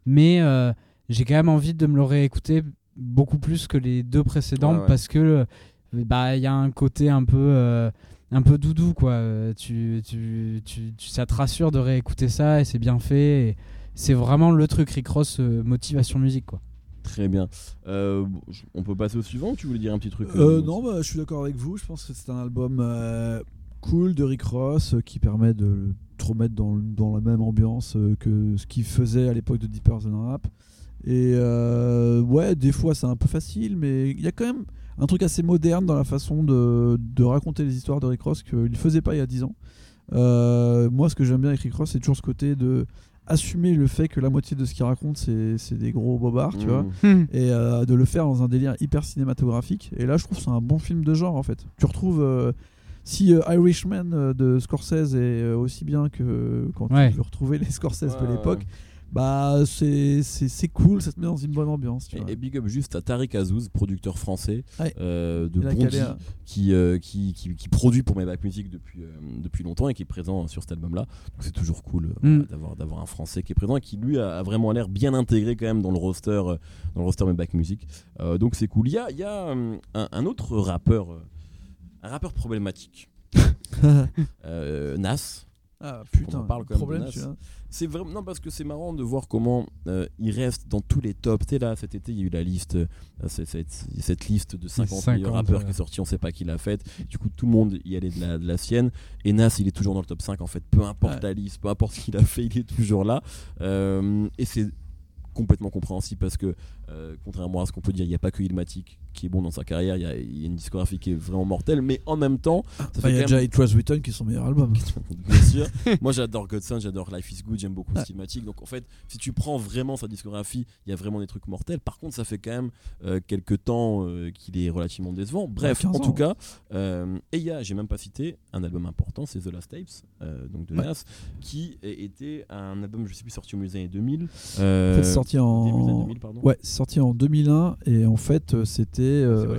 Mais euh, j'ai quand même envie de me le réécouter beaucoup plus que les deux précédents Ouais, ouais. parce que euh, bah il y a un côté un peu euh, un peu doudou quoi tu, tu, tu, tu- ça te rassure de réécouter ça et c'est bien fait c'est vraiment le truc Rick Ross euh, motivation musique quoi Très bien. Euh, on peut passer au suivant ou tu voulais dire un petit truc euh, non, bah, je suis d'accord avec vous. Je pense que c'est un album euh, cool de Rick Ross euh, qui permet de te remettre dans, dans la même ambiance euh, que ce qu'il faisait à l'époque de Deeper Than Rap. Et euh, ouais, des fois c'est un peu facile, mais il y a quand même un truc assez moderne dans la façon de, de raconter les histoires de Rick Ross qu'il ne faisait pas il y a 10 ans. Euh, moi, ce que j'aime bien avec Rick Ross, c'est toujours ce côté de assumer le fait que la moitié de ce qu'il raconte, c'est c'est des gros bobards, tu mmh. vois et euh, de le faire dans un délire hyper cinématographique. Et là, je trouve que c'est un bon film de genre en fait. Tu retrouves. Si euh, Irishman euh, de Scorsese est euh, aussi bien que quand Ouais. tu veux retrouver les Scorsese Ouais, de l'époque, bah c'est c'est c'est cool, ça te met dans une bonne ambiance. Tu vois. Et, big up juste à Tariq Azouz, producteur français Ouais. euh, de Bondy, un- qui, euh, qui, qui, qui produit pour Maybach Music depuis, euh, depuis longtemps et qui est présent sur cet album-là. Donc c'est toujours cool euh, Mm. voilà, d'avoir, d'avoir un français qui est présent et qui lui a, a vraiment l'air bien intégré quand même dans le roster, dans le roster Maybach Music. Euh, donc c'est cool. Il y a, il y a un, un autre rappeur, euh, un rappeur problématique, euh, Nas. Ah putain, en parle quand même de problème. C'est vraiment non parce que c'est marrant de voir comment euh, il reste dans tous les tops. Tu sais là cet été il y a eu la liste, euh, c'est- cette, cette liste de 50, 50, meilleurs rappeurs ouais. qui est sortie, on sait pas qui l'a faite. Du coup tout le monde y allait de la, de la sienne. Et Nas il est toujours dans le top 5 en fait. Peu importe Ouais. la liste, peu importe ce qu'il a fait, il est toujours là. Euh, et c'est complètement compréhensible parce que euh, contrairement à ce qu'on peut dire, il n'y a pas que Ilmatic qui est bon dans sa carrière. Il y a, il y a une discographie qui est vraiment mortelle, mais en même temps, il y a déjà It Was Written qui est son meilleur album. Bien sûr. Moi j'adore Godson, j'adore Life is Good, j'aime beaucoup Ouais. Stillmatic. Donc en fait, si tu prends vraiment sa discographie, il y a vraiment des trucs mortels. Par contre, ça fait quand même euh, quelques temps euh, qu'il est relativement décevant. Bref, 15 en ans, tout cas, et il y a, j'ai même pas cité, un album important, c'est The Last Tapes, donc de Ouais. Nas, qui était un album, je sais plus, sorti au milieu des années 2000. En Euh, fait, c'est sorti début des années en. 2000, pardon. Ouais, sorti en 2001 et en fait euh, c'était euh,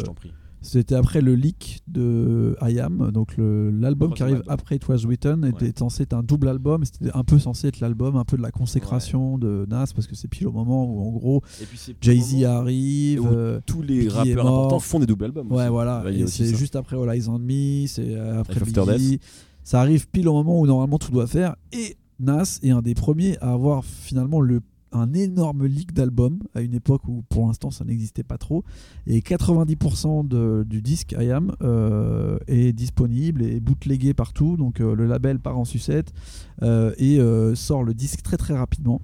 c'était après le leak de I Am donc l'album qui arrive album. après It Was Written était Ouais. censé être un double album c'était un peu censé être l'album un peu de la consécration de Nas parce que c'est pile au moment où en gros Et puis c'est Jay au Z moment arrive euh, tous les rappeurs importants font des doubles albums. Ouais, aussi. voilà. C'est juste après All Eyes on Me, c'est après Biggie. Ça arrive pile au moment où normalement tout doit faire. Et Nas est un des premiers à avoir finalement le un énorme leak d'album à une époque où pour l'instant ça n'existait pas trop. Et 90% de- du disque I Am euh, est disponible et bootlegué partout. Donc euh, le label part en sucette euh, et sort le disque très très rapidement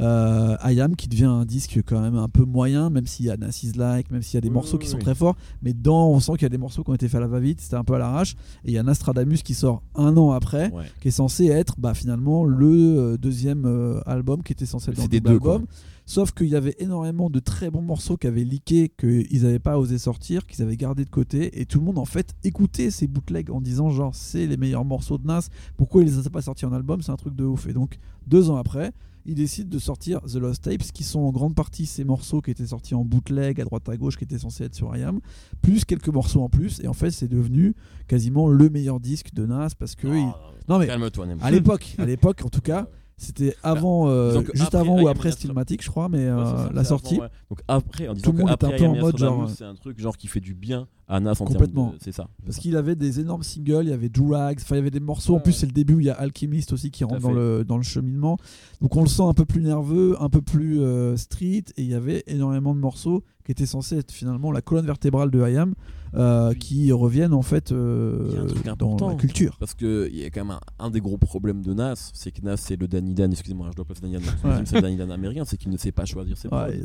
euh, I Am qui devient un disque quand même un peu moyen même s'il y a Nas Is Like même s'il y a des Oui, morceaux oui, qui sont très forts mais dedans on sent qu'il y a des morceaux qui ont été faits à la va-vite c'était un peu à l'arrache et il y a Nostradamus qui sort un an après Ouais. qui est censé être bah, finalement le euh, deuxième euh, album qui était censé être dans des deux, album. Sauf qu'il y avait énormément de très bons morceaux qui avaient leaké qu'ils n'avaient pas osé sortir qu'ils avaient gardé de côté et tout le monde en fait écoutait ces bootlegs en disant genre c'est les meilleurs morceaux de Nas pourquoi il les a pas sortis en album c'est un truc de ouf. Et donc deux ans après il décide de sortir The Lost Tapes, qui sont en grande partie ces morceaux qui étaient sortis en bootleg à droite à gauche, qui étaient censés être sur IAM, plus quelques morceaux en plus. Et en fait, c'est devenu quasiment le meilleur disque de Nas parce que. il- Ah, Non, mais Calme-toi, à l'époque, à l'époque en tout cas, c'était avant, euh, disons que juste après avant ou après Stillmatic, je crois, mais euh, ça, la sortie. avant, ouais. Donc après, en disant Tout le monde était un peu en mode genre- c'est un truc genre qui fait du bien à Nas en Complètement. C'est ça. Parce qu'il avait des énormes singles, il y avait Do Rags, enfin il y avait des morceaux. En plus, c'est le début où il y a Alchemist aussi qui rentre dans le, dans le cheminement. Donc on le sent un peu plus nerveux, un peu plus euh, street. Et il y avait énormément de morceaux qui étaient censés être finalement la colonne vertébrale de IAM, euh, qui reviennent en fait euh, dans la culture. Parce qu'il y a quand même un, un des gros problèmes de Nas, c'est que Nas, c'est le Danny Dan, excusez-moi, je dois pas faire Danny Dan, Ouais. c'est le Danny Dan américain, c'est qu'il ne sait pas choisir ses. Ouais,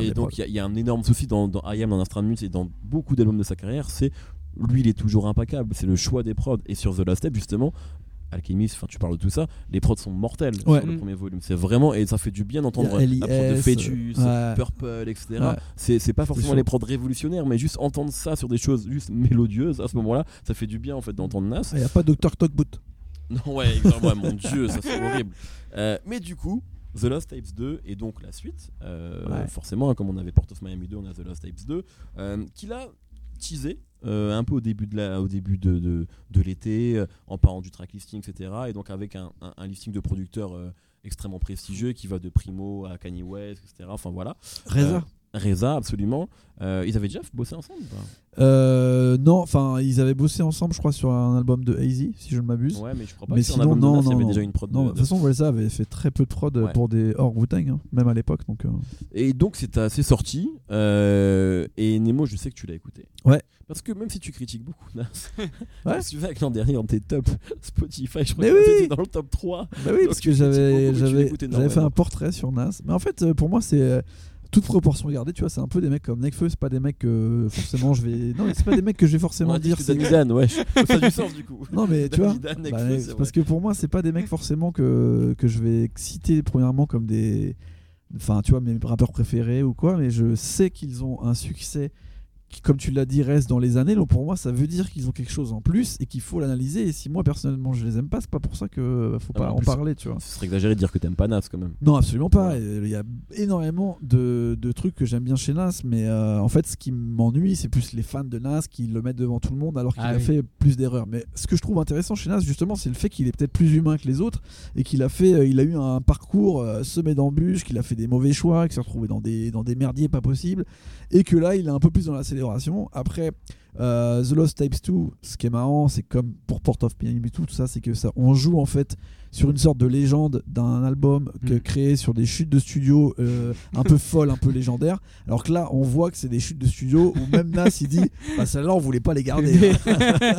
Et, donc il y, a- il y a un énorme souci dans, dans I Am, dans Nostradamus et dans beaucoup d'albums de sa carrière, c'est lui il est toujours impeccable, c'est le choix des prods. Et sur The Last Step justement, Alchemist, enfin tu parles de tout ça, les prods sont mortels Ouais. sur le premier volume. C'est vraiment et ça fait du bien d'entendre y la prod de Fetus, ouais. Purple, etc. Ouais. C'est pas forcément les prods révolutionnaires, mais juste entendre ça sur des choses juste mélodieuses à ce moment-là, ça fait du bien en fait d'entendre Nas. Il n'y a pas Dr. Talkboot. Non, ouais, exactement, mon dieu, ça c'est horrible. Euh, mais du coup, The Lost Tapes 2 et donc la suite, euh, forcément, hein, comme on avait Port of Miami 2, on a The Lost Tapes 2, euh, qu'il a teasé euh, un peu au début de la, au début de, de, de l'été, euh, en parlant du track listing, etc. Et donc avec un, un- un listing de producteurs euh, extrêmement prestigieux qui va de Primo à Kanye West, etc. Enfin voilà. Reza. Reza, absolument. Euh, ils avaient déjà bossé ensemble Euh, non, enfin, ils avaient bossé ensemble, je crois, sur un album de Hazy, si je ne m'abuse. Ouais, mais je crois pas Mais que sur un sinon, de non, Nas, il y non, avait non. déjà une prod Non, de de- toute façon, Reza avait fait très peu de prod Ouais. pour des hors Wu-Tang, hein, même à l'époque. Donc, euh, Et donc c'est assez sorti. et Nemo, je sais que tu l'as écouté. Ouais. Parce que même si tu critiques beaucoup Nas, Ouais. tu sais que l'an dernier dans tes top Spotify, je crois Mais que oui. dans le top 3. Bah oui, parce que j'avais fait un portrait sur Nas. Mais en fait, pour moi, c'est toute proportion gardée. Tu vois, c'est un peu des mecs comme Nekfeu. C'est pas des mecs que forcément je vais. Non, mais c'est pas des mecs que je vais forcément dire. c'est- ouais. Ça a du sens du coup. Non, mais tu vois. Bah, Nekfeu, parce que pour moi, c'est pas des mecs forcément que, que je vais citer premièrement comme des. Enfin, tu vois, mes rappeurs préférés ou quoi, mais je sais qu'ils ont un succès qui, comme tu l'as dit, reste dans les années. Donc pour moi, ça veut dire qu'ils ont quelque chose en plus et qu'il faut l'analyser. Et si moi, personnellement, je les aime pas, c'est pas pour ça que faut Ah, pas en en plus, parler, tu vois. Ce serait exagéré de dire que t'aimes pas Nas quand même. Non, absolument pas. Il y a énormément de, de trucs que j'aime bien chez Nas, mais euh, en fait, ce qui m'ennuie, c'est plus les fans de Nas qui le mettent devant tout le monde alors qu'il Ah a oui. fait plus d'erreurs. Mais ce que je trouve intéressant chez Nas, justement, c'est le fait qu'il est peut-être plus humain que les autres et qu'il a fait, euh, il a eu un parcours euh, semé d'embûches, qu'il a fait des mauvais choix, qu'il s'est retrouvé dans des, dans des merdiers pas possibles, et que là, il est un peu plus dans la célébration. Après, euh, The Lost Tapes 2, ce qui est marrant, c'est comme pour Port of Miami et tout, tout ça, c'est que ça, on joue en fait sur une sorte de légende d'un album que- Mm. créé sur des chutes de studio euh, un peu folles, un peu légendaires. Alors que là, on voit que c'est des chutes de studio où même Nas il dit, bah celle-là on voulait pas les garder. hein.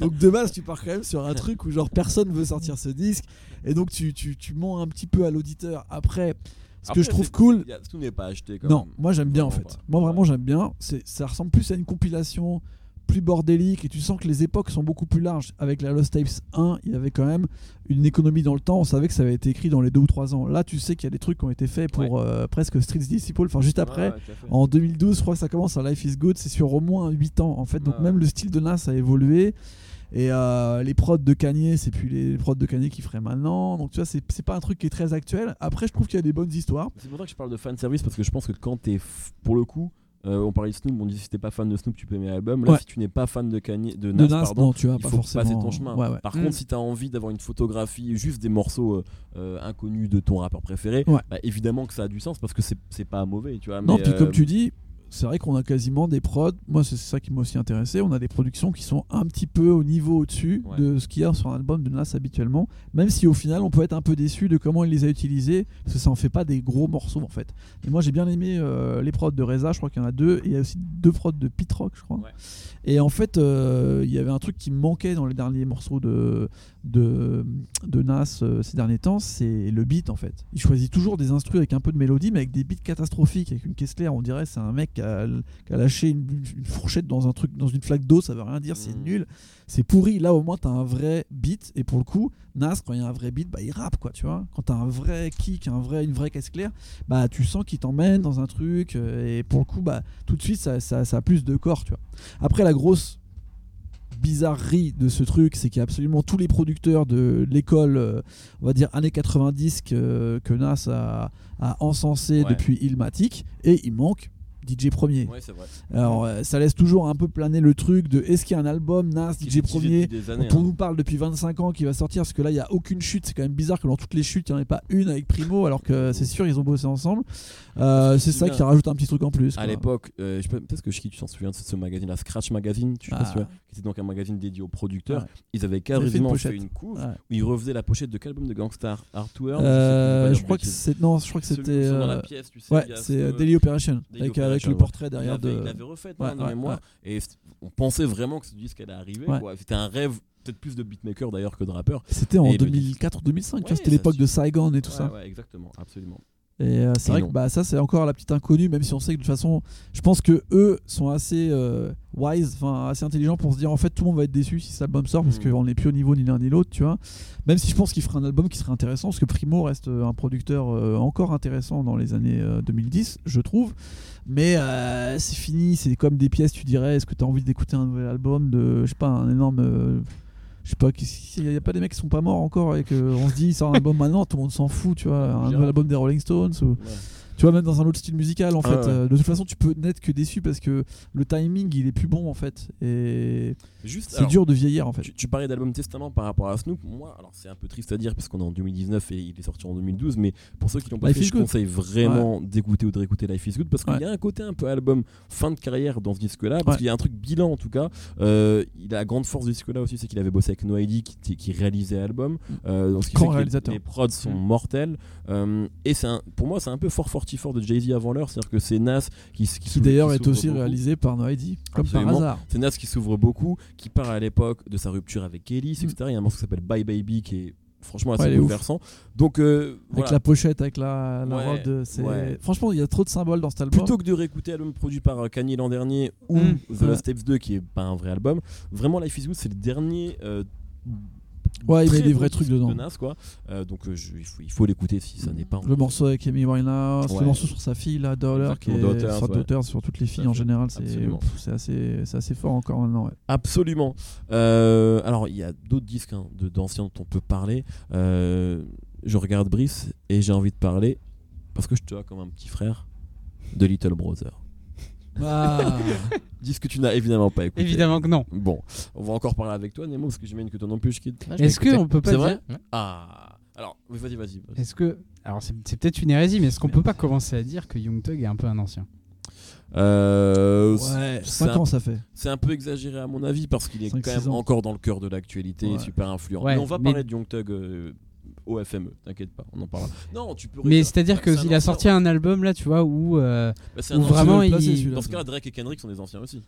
donc de base, tu pars quand même sur un truc où genre personne veut sortir ce disque, et donc tu, tu, tu mens un petit peu à l'auditeur. Après, ce Après, que je trouve cool, y a- Tout n'est pas acheté. Quand non, même. moi j'aime bien en fait. pas. Moi vraiment j'aime bien. C'est, ça ressemble plus à une compilation plus bordélique et tu sens que les époques sont beaucoup plus larges. Avec la Lost Tapes 1, il y avait quand même une économie dans le temps. On savait que ça avait été écrit dans les deux ou trois ans. Là, tu sais qu'il y a des trucs qui ont été faits pour euh, presque Streets Disciple. Enfin, juste après, Ouais, ouais, en 2012, je crois que ça commence à Life is Good. C'est sur au moins 8 ans en fait. Donc même le style de Nas a évolué. Et euh, les prods de Kanye, c'est plus les prods de Kanye qui feraient maintenant. Donc tu vois, c'est, pas un truc qui est très actuel. Après, je trouve qu'il y a des bonnes histoires. C'est pour ça que je parle de fan service parce que je pense que quand t'es f- pour le coup, euh, on parlait de Snoop, on disait si t'es pas fan de Snoop, tu peux aimer l'album. Là, Ouais. si tu n'es pas fan de Kanye, de De Nas, pardon, non, tu vois, il pas faut forcément. passer ton chemin. Ouais, ouais. Par Mm. contre, si t'as envie d'avoir une photographie, juste des morceaux euh, inconnus de ton rappeur préféré, bah, évidemment que ça a du sens parce que c'est pas mauvais, tu vois. Non, mais, puis comme tu dis, c'est vrai qu'on a quasiment des prods. Moi, c'est ça qui m'a aussi intéressé. On a des productions qui sont un petit peu au niveau au-dessus Ouais. de ce qu'il y a sur un album de Nas habituellement. Même si au final, on peut être un peu déçu de comment il les a utilisés, parce que ça en fait pas des gros morceaux en fait. Et moi, j'ai bien aimé euh, les prods de Reza. Je crois qu'il y en a deux. Et il y a aussi deux prods de Pit Rock, je crois. Ouais. Et en fait, euh, il y avait un truc qui me manquait dans les derniers morceaux de, de, de Nas euh, ces derniers temps, c'est le beat en fait. Il choisit toujours des instrus avec un peu de mélodie, mais avec des beats catastrophiques, avec une caisse claire. On dirait c'est un mec qui a, qui a lâché une, une fourchette dans un truc, dans une flaque d'eau, ça veut rien dire, c'est Mm. nul, c'est pourri. Là au moins t'as un vrai beat, et pour le coup, Nas quand il y a un vrai beat, bah il rappe quoi, tu vois. Quand t'as un vrai kick, un vrai, une vraie caisse claire, bah tu sens qu'il t'emmène dans un truc, euh, et pour le coup, bah tout de suite ça, ça, ça a plus de corps, tu vois. Après la grosse bizarrerie de ce truc, c'est qu'il y a absolument tous les producteurs de l'école, euh, on va dire années 90 que, que Nas a, a encensé Ouais. depuis Illmatic, et il manque DJ Premier. Ouais, c'est vrai. Alors euh, ça laisse toujours un peu planer le truc de est-ce qu'il y a un album Nas Qui DJ Premier années, dont on hein. nous parle depuis 25 ans qui va sortir? Parce que là il y a aucune chute c'est quand même bizarre que dans toutes les chutes il n'y en ait pas une avec Primo alors que c'est sûr ils ont bossé ensemble Euh, c'est ça qui rajoute un petit truc en plus À quoi. l'époque, euh, je peut-être que Chiki, tu t'en souviens de ce magazine, la Scratch Magazine, tu sais pas Ah. vois, qui était donc un magazine dédié aux producteurs. Ouais. Ils avaient avaient fait une couve Ouais. où ils refaisaient la pochette de quel album de Gangstar Artwork Euh, je crois que c'est non je crois que où c'était dans la euh, pièce, tu sais, ouais c'est ce- euh, Daily Operation Daily avec, avec le portrait Il derrière l'avait- de il l'avait refait Ouais, dans ouais, mémoire. Et on pensait vraiment que ce disque allait arriver. C'était un rêve, peut-être plus de beatmaker d'ailleurs que de rappeur. c'était en Et le 2004 2005 tu vois, Ouais, c'était ça l'époque de Saigon et tout ouais, ça ouais, exactement, absolument. Et euh, c'est vrai non. que bah, ça, c'est encore la petite inconnue, même si on sait que de toute façon, je pense que eux sont assez euh, wise, enfin assez intelligents pour se dire en fait tout le monde va être déçu si cet album sort parce Mm. qu'on n'est plus au niveau ni l'un ni l'autre, tu vois. Même si je pense qu'il fera un album qui serait intéressant, parce que Primo reste euh, un producteur euh, encore intéressant dans les années euh, 2010, je trouve. Mais c'est fini, c'est comme des pièces, tu dirais, est-ce que tu as envie d'écouter un nouvel album de, je sais pas, un énorme. Je sais pas, il n'y a pas des mecs qui sont pas morts encore et qu'on se dit, sort un album maintenant, tout le monde s'en fout, tu vois, un nouvel album des Rolling Stones ou. Ouais. Tu vois, même dans un autre style musical, en Ah fait. ouais. euh, de toute façon, tu peux n'être que déçu parce que le timing, il est plus bon, en fait. Et Juste, c'est dur de vieillir, en fait. Tu, tu parlais d'album Testament par rapport à Snoop. Moi, alors c'est un peu triste à dire parce qu'on est en 2019 et il est sorti en 2012, mais pour ceux qui l'ont pas fait, je Good. conseille vraiment d'écouter ou de réécouter Life is Good parce qu'il Ouais. y a un côté un peu album fin de carrière dans ce disque-là, parce qu'il y a un truc bilan en tout cas. Euh, il a la grande force de ce disque-là aussi, c'est qu'il avait bossé avec No ID qui, qui réalisait l'album. Euh, donc ce qui fait que les-. Les, prods sont Mm. mortels. Euh, et c'est un- pour moi, c'est un peu fort fort de Jay-Z avant l'heure, c'est-à-dire que c'est Nas qui, qui, d'ailleurs est aussi beaucoup. réalisé par No ID, comme Absolument. par hasard. C'est Nas qui s'ouvre beaucoup, qui part à l'époque de sa rupture avec Kelly, Mm. etc. Il y a un morceau qui s'appelle Bye Baby qui est franchement Ouais, assez ouf. bouleversant. Donc, euh, Avec la pochette, avec la, la Ouais, robe. de- c'est- ouais. Franchement, il y a trop de symboles dans cet album. plutôt que de réécouter l'album produit par euh, Kanye l'an dernier ou Mm. The Ouais. Lost Tapes 2 qui est pas un vrai album, vraiment Life is Good c'est le dernier. euh, Ouais, il met des vrais trucs dedans. de Nas, quoi. Euh, donc euh, je- il faut, il faut l'écouter si ça n'est pas. Le morceau avec Amy Winehouse, le Ouais. morceau sur sa fille, la Dollar, qui est Exactement, Daughters, sur ouais. Daughters, sur toutes les filles en général, c'est Absolument. pff, c'est assez, c'est assez fort encore maintenant. ouais. Absolument. Euh, alors, il y a d'autres disques hein, de- d'anciens dont on peut parler. Euh, je regarde Brice et j'ai envie de parler, parce que je te vois comme un petit frère, de Little Brother. Ah, Disque que tu n'as évidemment pas écouté. Évidemment que non. Bon, on va encore parler avec toi, Nemo, parce que j'imagine que toi non plus, je quitte. Ah, Est-ce qu'on peut pas C'est dire- vrai Ouais. Ah Alors, vas-y, vas-y. vas-y. Est-ce que. Alors, c'est c'est peut-être une hérésie, mais est-ce qu'on peut pas commencer à dire que Young Thug est un peu un ancien? Euh, Ouais, c'est 5 un- ans ça fait? C'est un peu exagéré à mon avis parce qu'il est quand même ans. encore dans le cœur de l'actualité, Ouais. super influent. Ouais, mais on va mais- parler de Young Thug euh, au FME, t'inquiète pas, on en parlera. Non, tu peux. Mais c'est-à-dire C'est un qu'il a sorti un album là, tu vois, où euh, Bah, c'est où vraiment il. Dans ce cas-là, Drake et Kendrick sont des anciens aussi.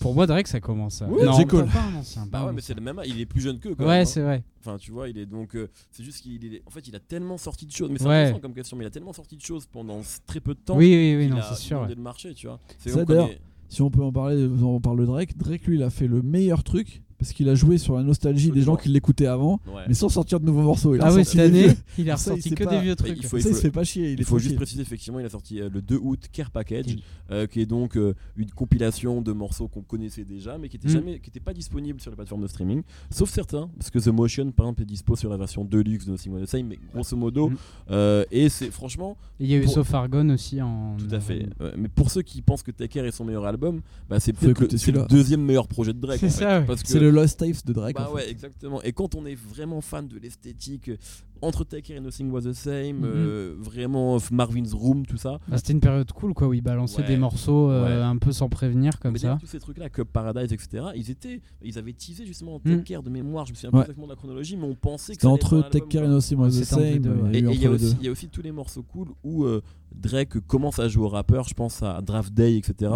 Pour moi, Drake, ça commence. à- Oui, non, J. Cole. pas un ancien. pas Bah ouais, mais c'est ancien. le même. Il est plus jeune qu'eux. quand Ouais, même, hein. c'est vrai. Enfin, tu vois, il est donc. euh, c'est juste qu'il est. En fait, il a tellement sorti de choses. Mais c'est Ouais. intéressant comme question. Mais il a tellement sorti de choses pendant très peu de temps. Oui, oui, oui, non, a c'est sûr. inondé ouais. le marché, tu vois. C'est Ça, d'ailleurs, Si on peut en parler, on parle de Drake. Drake, lui, il a fait le meilleur truc parce qu'il a joué sur la nostalgie des gens qui l'écoutaient avant, Ouais. mais sans sortir de nouveaux morceaux. Il a Ah ouais, sorti cette année, il a Ça, il ressorti que pas. des vieux trucs. il faut- Ça, il se fait pas chier. Il, Il faut juste préciser effectivement, il a sorti euh, le 2 août Care Package, euh, qui est donc euh, une compilation de morceaux qu'on connaissait déjà, mais qui n'était Mm. jamais, qui était pas disponible sur les plateformes de streaming, sauf certains, parce que The Motion par exemple est dispo sur la version deluxe de Nothing Was the Same, mais grosso modo, Mm. euh, et c'est franchement Il y a eu Pour- So Far Gone aussi en. tout à fait. euh, mais pour ceux qui pensent que Take Care est son meilleur album, bah, c'est Faut peut-être le, deuxième meilleur projet de Drake. C'est ça, parce que Lost Tapes de Drake. bah en fait. ouais, exactement. Et quand on est vraiment fan de l'esthétique entre Take Care et Nothing Was the Same, Mhm. euh, vraiment euh, Marvin's Room, tout ça, Bah, C'était une période cool, quoi, où il balançait Ouais. des morceaux euh, Ouais. un peu sans prévenir, comme mais ça. tous ces trucs-là, Club Paradise, etc., ils étaient, ils avaient teasé justement Mm. Take Care de mémoire. Je me souviens pas Ouais. exactement de la chronologie, mais on pensait que entre Take Care et. Nothing Was the Same. a Et il y, a aussi- deux. il y a aussi tous les morceaux cool où euh, Drake commence à jouer au rappeur, je pense à Draft Day, etc.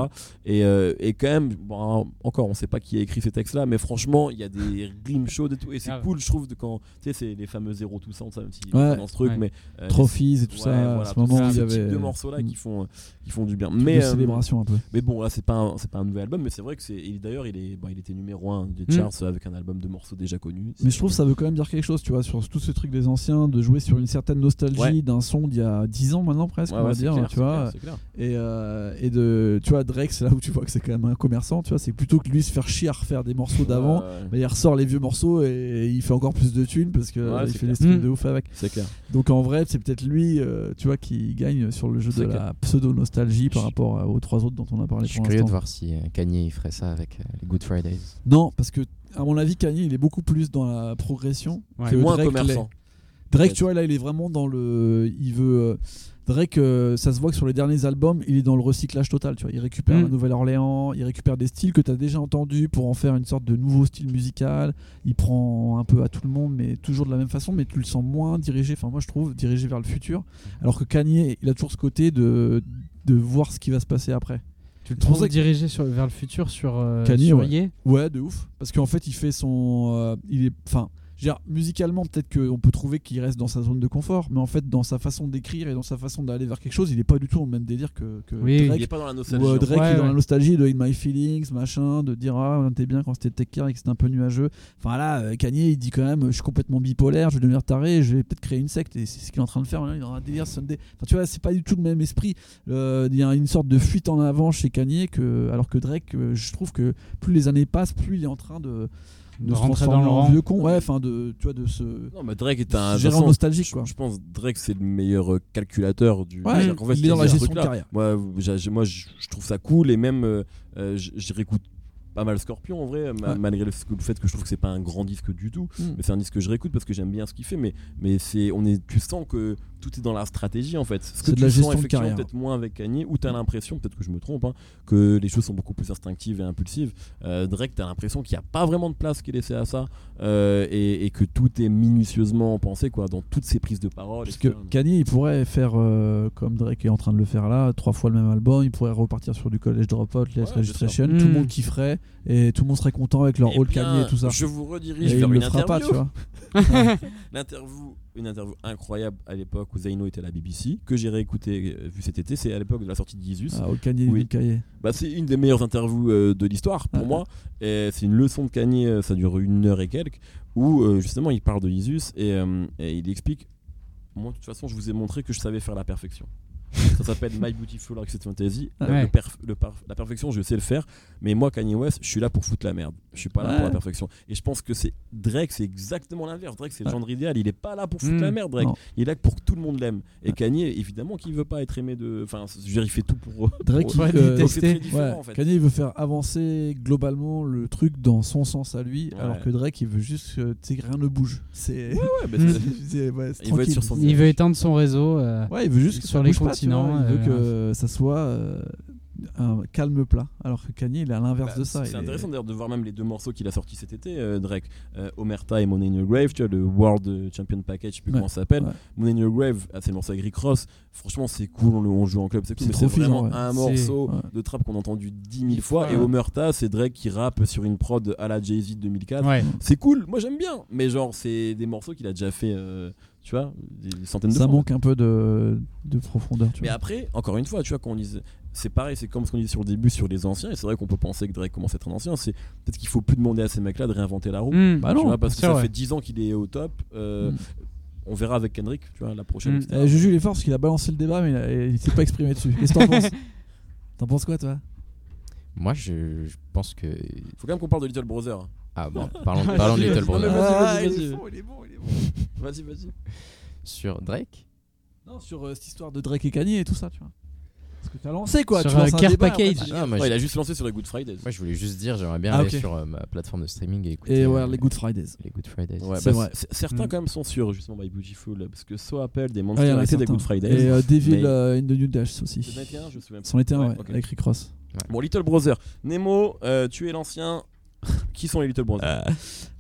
Et, euh, et quand même, bon, encore, on sait pas qui a écrit ces textes-là, mais franchement, il y a des rimes chaudes et tout. Et c'est Ah ouais. cool, je trouve, de quand, tu sais, c'est les fameux 0 tout ça, ça même si Ouais. dans ce truc, Ouais. mais. euh, Trophies et tout ouais, ça. voilà, à ce tout moment il y avait. type de morceaux-là qui font, euh, qui font du bien. mais Mais, euh, célébration un peu. mais bon, là, c'est pas, un- c'est pas un nouvel album, mais c'est vrai que c'est. D'ailleurs, il, est, bon, il était numéro 1 des Mm. charts avec un album de morceaux déjà connus. Mais je trouve que ça veut quand même dire quelque chose, tu vois, sur tout ce truc des anciens, de jouer sur une certaine nostalgie Ouais. d'un son d'il y a 10 ans maintenant presque, Ouais, on va dire, clair, tu vois. clair. Et, euh, et de, tu vois, Drake, c'est là où tu vois que c'est quand même un commerçant, tu vois, c'est plutôt que lui se faire chier à refaire des morceaux d'avant, bah, il ressort les vieux morceaux et il fait encore plus de thunes parce que Ouais, il fait des streams Mm. de ouf avec. c'est clair. Donc en vrai, c'est peut-être lui, euh, tu vois, qui gagne sur le jeu de la pseudo-nostalgie par rapport à- aux trois autres dont on a parlé Je suis curieux de voir si euh, Kanye il ferait ça avec euh, les Good Fridays. Non, parce que à mon avis, Kanye, il est beaucoup plus dans la progression Ouais. que Moins Drake commerçant. Drake, tu vois, là, il est vraiment dans le. Il veut. euh, Drake, euh, ça se voit que sur les derniers albums, il est dans le recyclage total. Tu vois, il récupère Mm. la Nouvelle-Orléans, il récupère des styles que tu as déjà entendus pour en faire une sorte de nouveau style musical. Il prend un peu à tout le monde, mais toujours de la même façon, mais tu le sens moins dirigé. Enfin, moi, je trouve dirigé vers le futur. Alors que Kanye, il a toujours ce côté de de voir ce qui va se passer après. Tu le trouves que- dirigé sur, vers le futur sur, euh, Kanye, sur ouais. De ouf. Parce qu'en fait, il fait son. euh, il est. Enfin. Je veux dire, musicalement, peut-être qu'on peut trouver qu'il reste dans sa zone de confort, mais en fait, dans sa façon d'écrire et dans sa façon d'aller vers quelque chose, il est pas du tout dans le même délire que, que Oui, Drake. Il est pas dans la Ou, nostalgie. euh, fait. Drake Ouais, est dans ouais. la nostalgie de In My Feelings, machin, de dire ah on était bien quand c'était Take Care et que c'était un peu nuageux. Enfin là, euh, Kanye il dit quand même je suis complètement bipolaire, je vais devenir taré, je vais peut-être créer une secte et c'est ce qu'il est en train de faire. Là, il est dans un délire Sunday. Enfin tu vois, c'est pas du tout le même esprit. Euh, Il y a une sorte de fuite en avant chez Kanye que alors que Drake, euh, je trouve que plus les années passent, plus il est en train de de, se rentrer dans transformer le en rang. vieux con. Ouais, enfin de tu vois de se Non, mais Drake est un. en façon, nostalgique je, quoi. je pense Drake c'est le meilleur euh, calculateur du. Ouais, qu'en fait, il est dans la ce gestion de carrière. Moi, je, je trouve ça cool et même euh, euh, je, je réécoute pas mal Scorpion en vrai, ma- Ouais. malgré le, fait que je trouve que c'est pas un grand disque du tout. Mm. Mais c'est un disque que je réécoute parce que j'aime bien ce qu'il fait. Mais, mais c'est, on est, tu sens que tout est dans la stratégie en fait. Ce que de tu la sens gestion de effectivement peut-être moins avec Kanye, où tu as l'impression, peut-être que je me trompe, hein, que les choses sont beaucoup plus instinctives et impulsives. Euh, Drake, tu as l'impression qu'il n'y a pas vraiment de place qui est laissée à ça euh, et, et que tout est minutieusement pensé quoi, dans toutes ces prises de parole. Parce que. Kanye, il pourrait faire euh, comme Drake est en train de le faire là, trois fois le même album. Il pourrait repartir sur du College Dropout, Les Ouais, Registration. Tout le Mm. monde kifferait et tout le monde serait content avec leur Eh bien, Kanye et tout ça. Je vous redirige Et vers une interview. pas, tu vois. L'interview, une interview incroyable à l'époque où Zaino était à la BBC, que j'ai réécouté euh, vu cet été. C'est à l'époque de la sortie de Jesus. Ah, All Kanye, Oui. Kanye. Bah, c'est une des meilleures interviews euh, de l'histoire pour Ouais. moi. Et c'est une leçon de Kanye, euh, ça dure une heure et quelques, où euh, justement il parle de Jesus et, euh, et il explique Moi, de toute façon, je vous ai montré que je savais faire la perfection. Ça s'appelle My Beautiful Dark Fantasy. Euh, Ouais. le perf- le par- la perfection, je sais le faire. Mais moi, Kanye West, je suis là pour foutre la merde. Je suis pas là Ouais. pour la perfection. Et je pense que c'est Drake, c'est exactement l'inverse. Drake, c'est le genre idéal. Il est pas là pour foutre Mm. la merde, Drake. Non. Il est là pour que tout le monde l'aime. Et Ouais. Kanye, évidemment, qu'il veut pas être aimé de. Enfin, je veux dire, il fait tout pour. Drake, pour- il, euh, en fait. Kanye, il veut faire avancer globalement le truc dans son sens à lui, Ouais. alors que Drake, il veut juste que tu sais, rien ne bouge. C'est. Ouais, bah, Mm. Il veut être tranquille. sur son Il veut éteindre son réseau. euh, Ouais, il veut juste que Sur ça les bouge vois. il veut euh, que ça soit euh, un calme plat. Alors que Kanye, il est à l'inverse Bah, de ça. C'est est- intéressant d'ailleurs de voir même les deux morceaux qu'il a sortis cet été, euh, Drake. Euh, Omerta et Money in Your Grave, tu vois, le World Champion Package, je sais plus Ouais, comment ça s'appelle. ouais. Money in Your Grave, ah, c'est le morceau avec Rick Ross. Franchement, c'est cool, on, le- on joue en club, c'est cool, mais c'est vraiment ouais. un morceau ouais. de trap qu'on a entendu 10 000 fois. Ouais. Et Omerta, c'est Drake qui rappe sur une prod à la Jay-Z de 2004. Ouais. C'est cool, moi j'aime bien, mais genre, c'est des morceaux qu'il a déjà fait, euh, tu vois, des centaines de Ça fois. manque un peu de, de profondeur. Tu Mais vois. après, encore une fois, tu vois, quand on disait. C'est pareil, c'est comme ce qu'on disait sur le début sur les anciens, et c'est vrai qu'on peut penser que Drake commence à être un ancien. C'est peut-être qu'il faut plus demander à ces mecs-là de réinventer la roue. Hmm. Bah tu vois, parce que ça vrai. fait 10 ans qu'il est au top. euh, Mm. On verra avec Kendrick, tu vois, la prochaine. Mm. etc. Eh, Juju, il est fort parce qu'il a balancé le débat, mais il, a- il s'est pas exprimé dessus. Qu'est-ce que t'en penses? T'en penses quoi, toi? Moi, je, je pense que. Faut quand même qu'on parle de Little Brother. Ah bon, parlons, parlons de Little Brother. vas-y, vas-y, Ah, il vas-y. est bon, il est bon, il est bon. Vas-y, vas-y. Sur Drake? Non, sur euh, cette histoire de Drake et Kanye et tout ça, tu vois. Parce que t'as lancé quoi Sur, tu lances euh, un Care débat, Package. après, tu- Ah, moi, Ouais, je- il a juste lancé sur les Good Fridays. Moi, je voulais juste dire, j'aimerais bien Ah, aller ok. sur euh, ma plateforme de streaming et écouter Et ouais, euh, les Good Fridays. les Good Fridays. Ouais, C'est bah, vrai. c- Certains Mm. quand même sont sûrs justement by Beautiful parce que So Apple des Ouais, il y Monsters en a étaient des certains. Good Fridays. Et euh, Devil Mais- euh, in the New Dash aussi. C'en était un, je me souviens plus. C'en était un, Ouais, ouais, ok. avec Rick Ross. Bon, Little Brother. Nemo, euh, tu es l'ancien. Qui sont les Little Brothers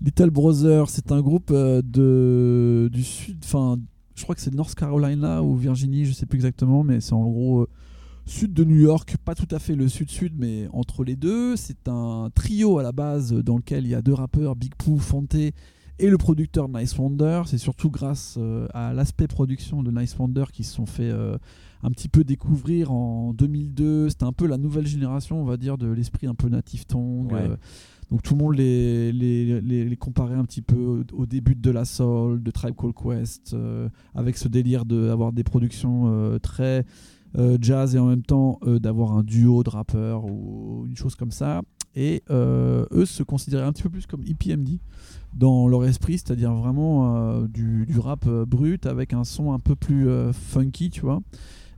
Little Brother, c'est un groupe euh, de du sud, enfin, je crois que c'est North Carolina ou Virginie, je sais plus exactement, mais c'est en gros euh, sud de New York, pas tout à fait le sud-sud, mais entre les deux. C'est un trio à la base euh, dans lequel il y a deux rappeurs, Big Pooh, Fante et le producteur Nice Wonder. C'est surtout grâce euh, à l'aspect production de Nice Wonder qui se sont fait euh, un petit peu découvrir en 2002. C'était un peu la nouvelle génération, on va dire, de l'esprit un peu native tongue. Ouais. Donc tout le monde les, comparait un petit peu au, début de la soul, de Tribe Called Quest, euh, avec ce délire d'avoir des productions euh, très euh, jazz et en même temps d'avoir un duo de rappeurs ou une chose comme ça. Et eux se considéraient un petit peu plus comme EPMD dans leur esprit, c'est-à-dire vraiment du, rap brut avec un son un peu plus funky, tu vois.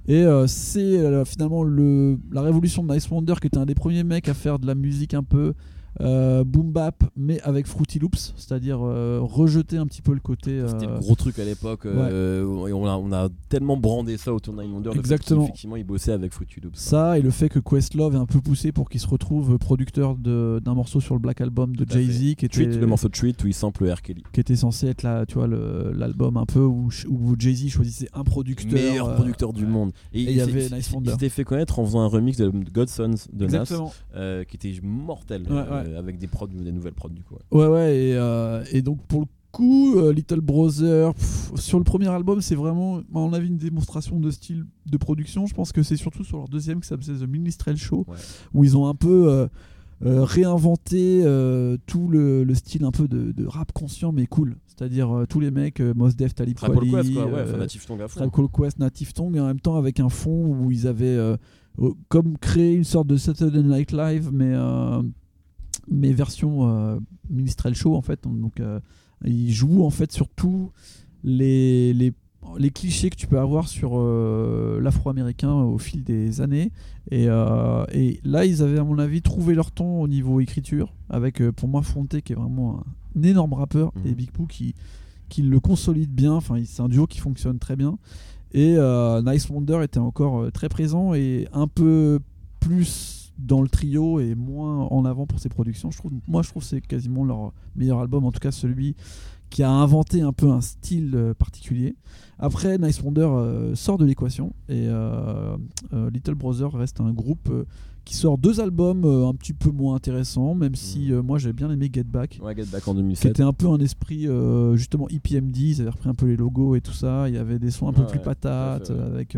Et c'est finalement le, la révolution de Nice Wonder qui était un des premiers mecs à faire de la musique un peu euh, boom bap mais avec Fruity Loops, c'est-à-dire euh, rejeter un petit peu le côté. C'était le euh, gros truc à l'époque. on, a, on a tellement brandé ça autour de Nine Wonder. le Exactement. qu'effectivement, il bossait avec Fruity Loops. Ça et le fait que Questlove est un peu poussé pour qu'il se retrouve producteur d'un morceau sur le Black Album de Jay-Z qui était, le morceau de Treat où il sample R. Kelly. qui était censé être là, tu vois, le- l'album un peu où, où Jay-Z choisissait un producteur. meilleur producteur du ouais. monde. Et il y avait Nice il s'était fait connaître en faisant un remix de Godsons de Nas, qui était mortel, Ouais, avec des prods, des nouvelles prods du coup. ouais. Ouais, ouais, et, euh, et donc pour le coup, euh, Little Brother, pff, sur le premier album, c'est vraiment, à mon avis, une démonstration de style de production. Je pense que c'est surtout sur leur deuxième qui s'appelle The Ministrel Show, Ouais. où ils ont un peu euh, euh, réinventé euh, tout le, le style un peu de, de rap conscient mais cool. C'est-à-dire euh, tous les mecs, euh, Mos Def, Talib Kweli, Quest, quoi, ouais, euh, enfin, Native Tongue à fond. Quest, Native Tongue, et en même temps avec un fond où ils avaient euh, euh, comme créé une sorte de Saturday Night Live, mais, euh, mais version euh, Ministrel Show en fait. Donc euh, ils jouent en fait sur tous les, les, les clichés que tu peux avoir sur euh, l'afro-américain au fil des années. Et, euh, et là, ils avaient à mon avis trouvé leur ton au niveau écriture, avec euh, pour moi Fonte qui est vraiment un, énorme rappeur, Mhm. et Big Pooh qui, qui le consolide bien. Enfin, il- c'est un duo qui fonctionne très bien. Et Nice Wonder était encore très présent et un peu plus dans le trio et moins en avant pour ses productions. Je trouve, moi, je trouve que c'est quasiment leur meilleur album, en tout cas celui qui a inventé un peu un style euh, particulier. Après, Nice Wonder euh, sort de l'équation et euh, euh, Little Brother reste un groupe qui sort deux albums un petit peu moins intéressants, même si Mhm. euh, moi j'ai bien aimé Get Back Ouais, Get Back en qui 2007. était un peu un esprit justement EPMD, ils avaient repris un peu les logos et tout ça, il y avait des sons un peu plus ouais, patates avec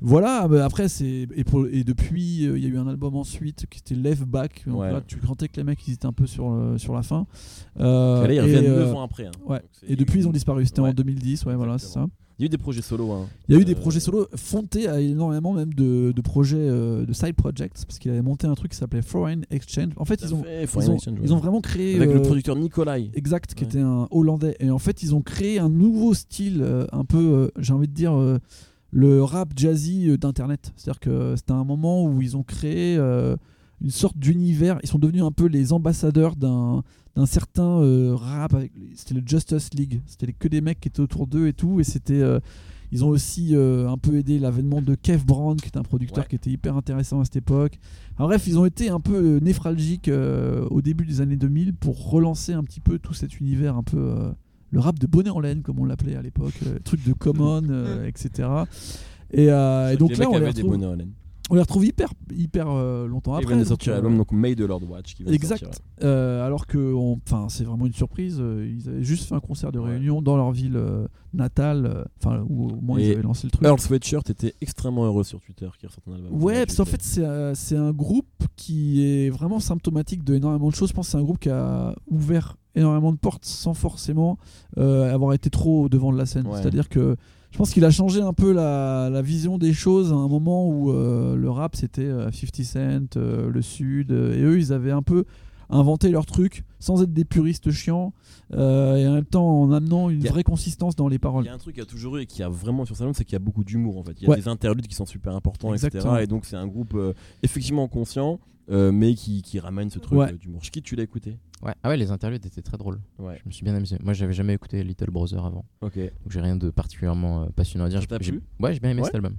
voilà, mais après c'est et, pour- et depuis euh, il y a eu un album ensuite qui était Left Back, donc Ouais. là tu sentais que les mecs ils étaient un peu sur le- sur la fin. Euh, Là, ils et, reviennent euh, 9 ans après. hein. ouais. Et depuis ils ont disparu, c'était en Ouais. 2010, ouais voilà, c'est ça. Il y a eu des projets solo. hein. Il y a eu des Euh, projets solo. Fonte a énormément même de, de projets euh, de side projects parce qu'il avait monté un truc qui s'appelait Foreign Exchange. En fait, ils ont, fait, ils ont, Exchange, ils ouais. ont vraiment créé Avec le euh, producteur Nikolai. Exact, qui Ouais. était un Hollandais. Et en fait, ils ont créé un nouveau style, euh, un peu, euh, j'ai envie de dire, euh, le rap jazzy euh, d'Internet. C'est-à-dire que c'était un moment où ils ont créé euh, une sorte d'univers. Ils sont devenus un peu les ambassadeurs d'un certain euh, rap. C'était le Justice League. C'était que des mecs qui étaient autour d'eux et tout. Et c'était. euh, Ils ont aussi un peu aidé l'avènement de Kev Brown, qui est un producteur Ouais. qui était hyper intéressant à cette époque. Alors, bref, ils ont été un peu névralgiques euh, au début des années 2000 pour relancer un petit peu tout cet univers un peu. Euh, le rap de bonnet en laine, comme on l'appelait à l'époque, euh, truc de Common, euh, etc. Et, euh, et donc les là, on les, avaient des on les retrouve hyper, hyper euh, longtemps Ils après. viennent de donc, sortir euh, l'album donc May the Lord Watch qui de Exact. sortir, Euh, alors que, enfin, c'est vraiment une surprise. euh, Ils avaient juste fait un concert de Ouais. réunion dans leur ville euh, natale, euh, enfin, où au moins ils avaient lancé le truc. Earl Sweatshirt était extrêmement heureux sur Twitter qui ressort un album. Ouais, parce qu'en fait, c'est euh, un groupe qui est vraiment symptomatique de énormément de choses. Je pense que c'est un groupe qui a ouvert énormément de portes sans forcément euh, avoir été trop devant de la scène. Ouais. C'est-à-dire que je pense qu'il a changé un peu la, vision des choses à un moment où euh, le rap c'était euh, 50 Cent, euh, le Sud, euh, et eux ils avaient un peu inventé leur truc sans être des puristes chiants euh, et en même temps en amenant une a- vraie consistance dans les Il paroles. y a un truc qu'il y a toujours eu et qui a vraiment sur album, c'est qu'il y a beaucoup d'humour en fait. Il y a Ouais. des interludes qui sont super importants, Exactement. etc. Et donc c'est un groupe euh, effectivement conscient, euh, mais qui, qui ramène ce truc Ouais. d'humour. Schkid, tu l'as écouté? Ouais. Ah ouais, les interludes étaient très drôles. Ouais. Je me suis bien amusé. Moi, j'avais jamais écouté Little Brother avant, Ok. donc j'ai rien de particulièrement euh, passionnant à dire. J'ai- plu? Ouais, j'ai bien aimé Ouais. cet album.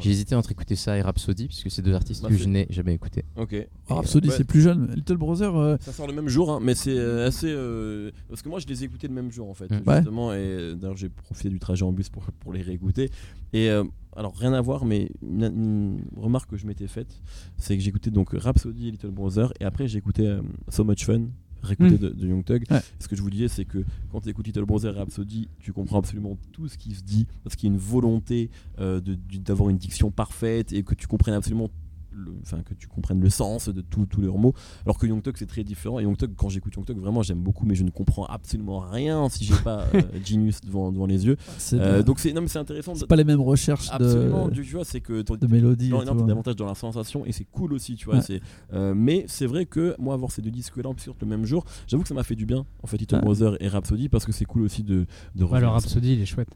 J'ai hésité entre écouter ça et Rhapsody, puisque c'est deux artistes Bah, que je n'ai jamais écouté. Ok. Ah, Rhapsody Ouais. c'est plus jeune. Little Brother, euh, Ça sort le même jour, hein, mais c'est euh, assez. euh, Parce que moi, je les ai écoutés le même jour, en fait, Mm. Ouais. justement. Et d'ailleurs, j'ai profité du trajet en bus pour, pour les réécouter. Et euh, alors, rien à voir, mais une, une remarque que je m'étais faite, c'est que j'écoutais donc Rhapsody et Little Brother, et après, j'ai écouté euh, So Much Fun, réécouté Mm. de, de Young Thug. Ouais. Ce que je vous disais, c'est que quand tu écoutes Little Brother et Rhapsody, tu comprends absolument tout ce qui se dit, parce qu'il y a une volonté euh, d'avoir une diction parfaite et que tu comprennes absolument. Le- Enfin, que tu comprennes le sens de tous leurs mots, alors que Young Thug c'est très différent. Et Young Thug, quand j'écoute Young Thug, vraiment j'aime beaucoup, mais je ne comprends absolument rien si j'ai pas euh, Genius devant, devant les yeux. c'est Euh, de- donc c'est non mais c'est intéressant. de- c'est pas les mêmes recherches absolument. de, Tu vois, c'est que de mélodie. non, non, t'es davantage dans la sensation et c'est cool aussi, tu vois. Ouais. c'est, euh, mais c'est vrai que moi, avoir ces deux disques-là en plus sur le même jour, j'avoue que ça m'a fait du bien, en fait, Little Ouais. Brother et Rhapsody, parce que c'est cool aussi de, de Ouais, ça. Rhapsody, il est chouette.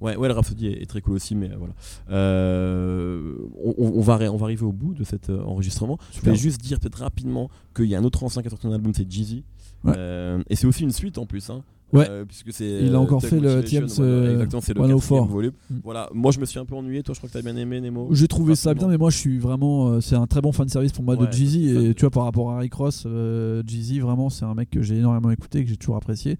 Ouais, ouais, le Rhapsody est, est très cool aussi, mais euh, voilà. Euh, on, va, arri- on va arriver au bout de cet euh, enregistrement. Je vais juste dire peut-être rapidement qu'il y a un autre ancien qui a sorti un album, c'est Jeezy. Ouais. Et c'est aussi une suite en plus. Hein. Ouais. Euh, puisque c'est, Il a euh, encore fait le TM's, voilà, euh, exactement, c'est le 104. quatrième volume. Mm. Voilà, moi je me suis un peu ennuyé. Toi, je crois que t'as bien aimé Nemo. J'ai trouvé ça bien, mais moi je suis vraiment. c'est un très bon fan service pour moi Ouais, de Jeezy. Et tu vois, par rapport à Rick Ross, euh, Jeezy, vraiment, c'est un mec que j'ai énormément écouté, que j'ai toujours apprécié.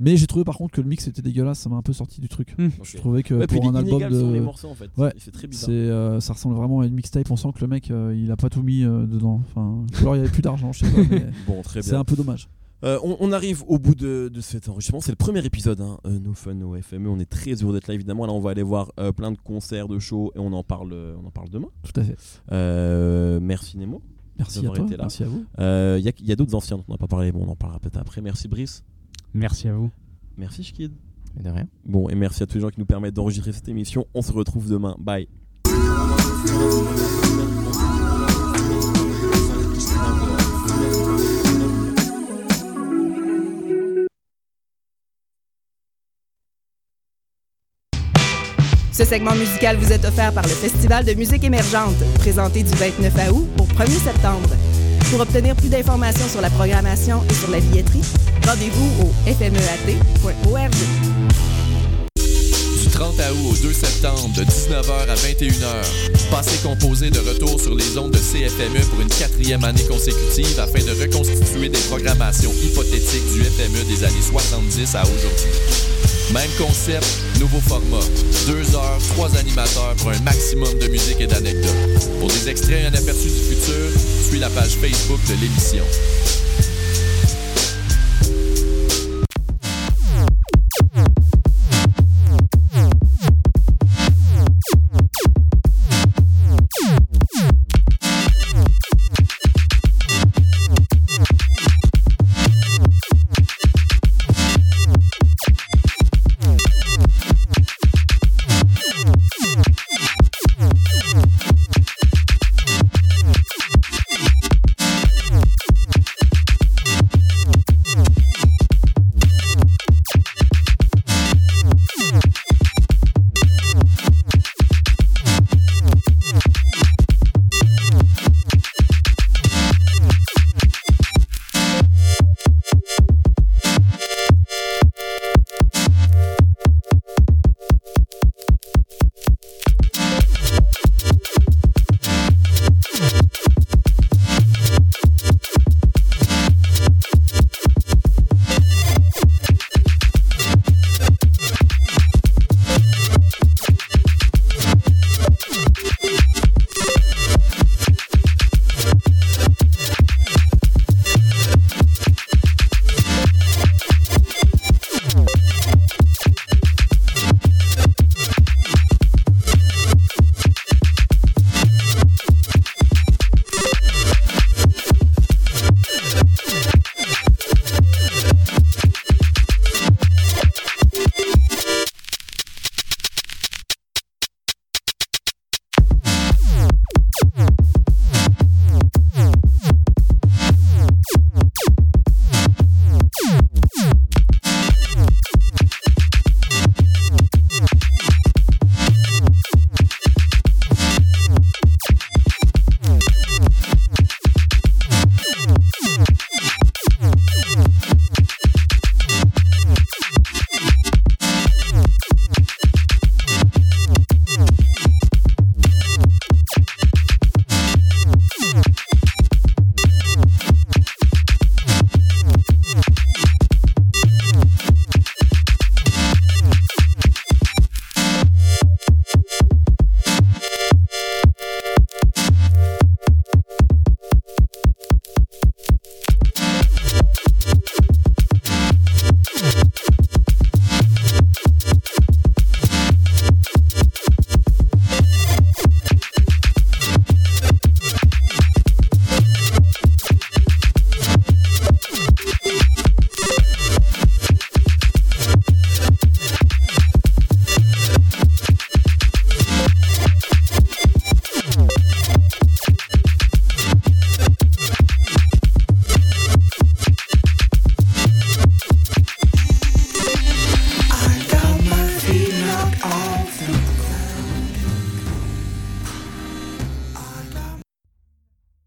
Mais j'ai trouvé par contre que le mix était dégueulasse, ça m'a un peu sorti du truc. Hmm. Je trouvais que Ouais, puis pour un album inégal sur les de. morceaux en fait. Ouais. C'est très bizarre. C'est, euh, ça ressemble vraiment à une mixtape. On sent que le mec, euh, il a pas tout mis euh, dedans. Enfin, ou alors il y avait plus d'argent, je sais pas. mais Bon, très c'est bien. un peu dommage. Euh, on, on arrive au bout de, de cet enregistrement. C'est le premier épisode, hein, euh, No Fun, No FME. On est très heureux d'être là, évidemment. Là, on va aller voir euh, plein de concerts, de shows, et on en parle, on en parle demain. Tout à fait. Euh, merci Nemo. Merci à D'avoir toi. été là. Merci à vous. Euh, Il y a, d'autres anciens dont on n'a pas parlé. Bon, on en parlera peut-être après. Merci Brice. Merci à vous. Merci Shkid. Mais de rien. Bon, et merci à tous les gens qui nous permettent d'enregistrer cette émission. On se retrouve demain. Bye. Ce segment musical vous est offert par le Festival de musique émergente, présenté du 29 août au 1er septembre. Pour obtenir plus d'informations sur la programmation et sur la billetterie, rendez-vous au fmeat.org. Du 30 août au 2 septembre, de 19h à 21h, passé composé de retour sur les ondes de CFME pour une quatrième année consécutive afin de reconstituer des programmations hypothétiques du FME des années 70 à aujourd'hui. Même concept, nouveau format. Deux heures, trois animateurs pour un maximum de musique et d'anecdotes. Pour des extraits et un aperçu du futur, suis la page Facebook de l'émission.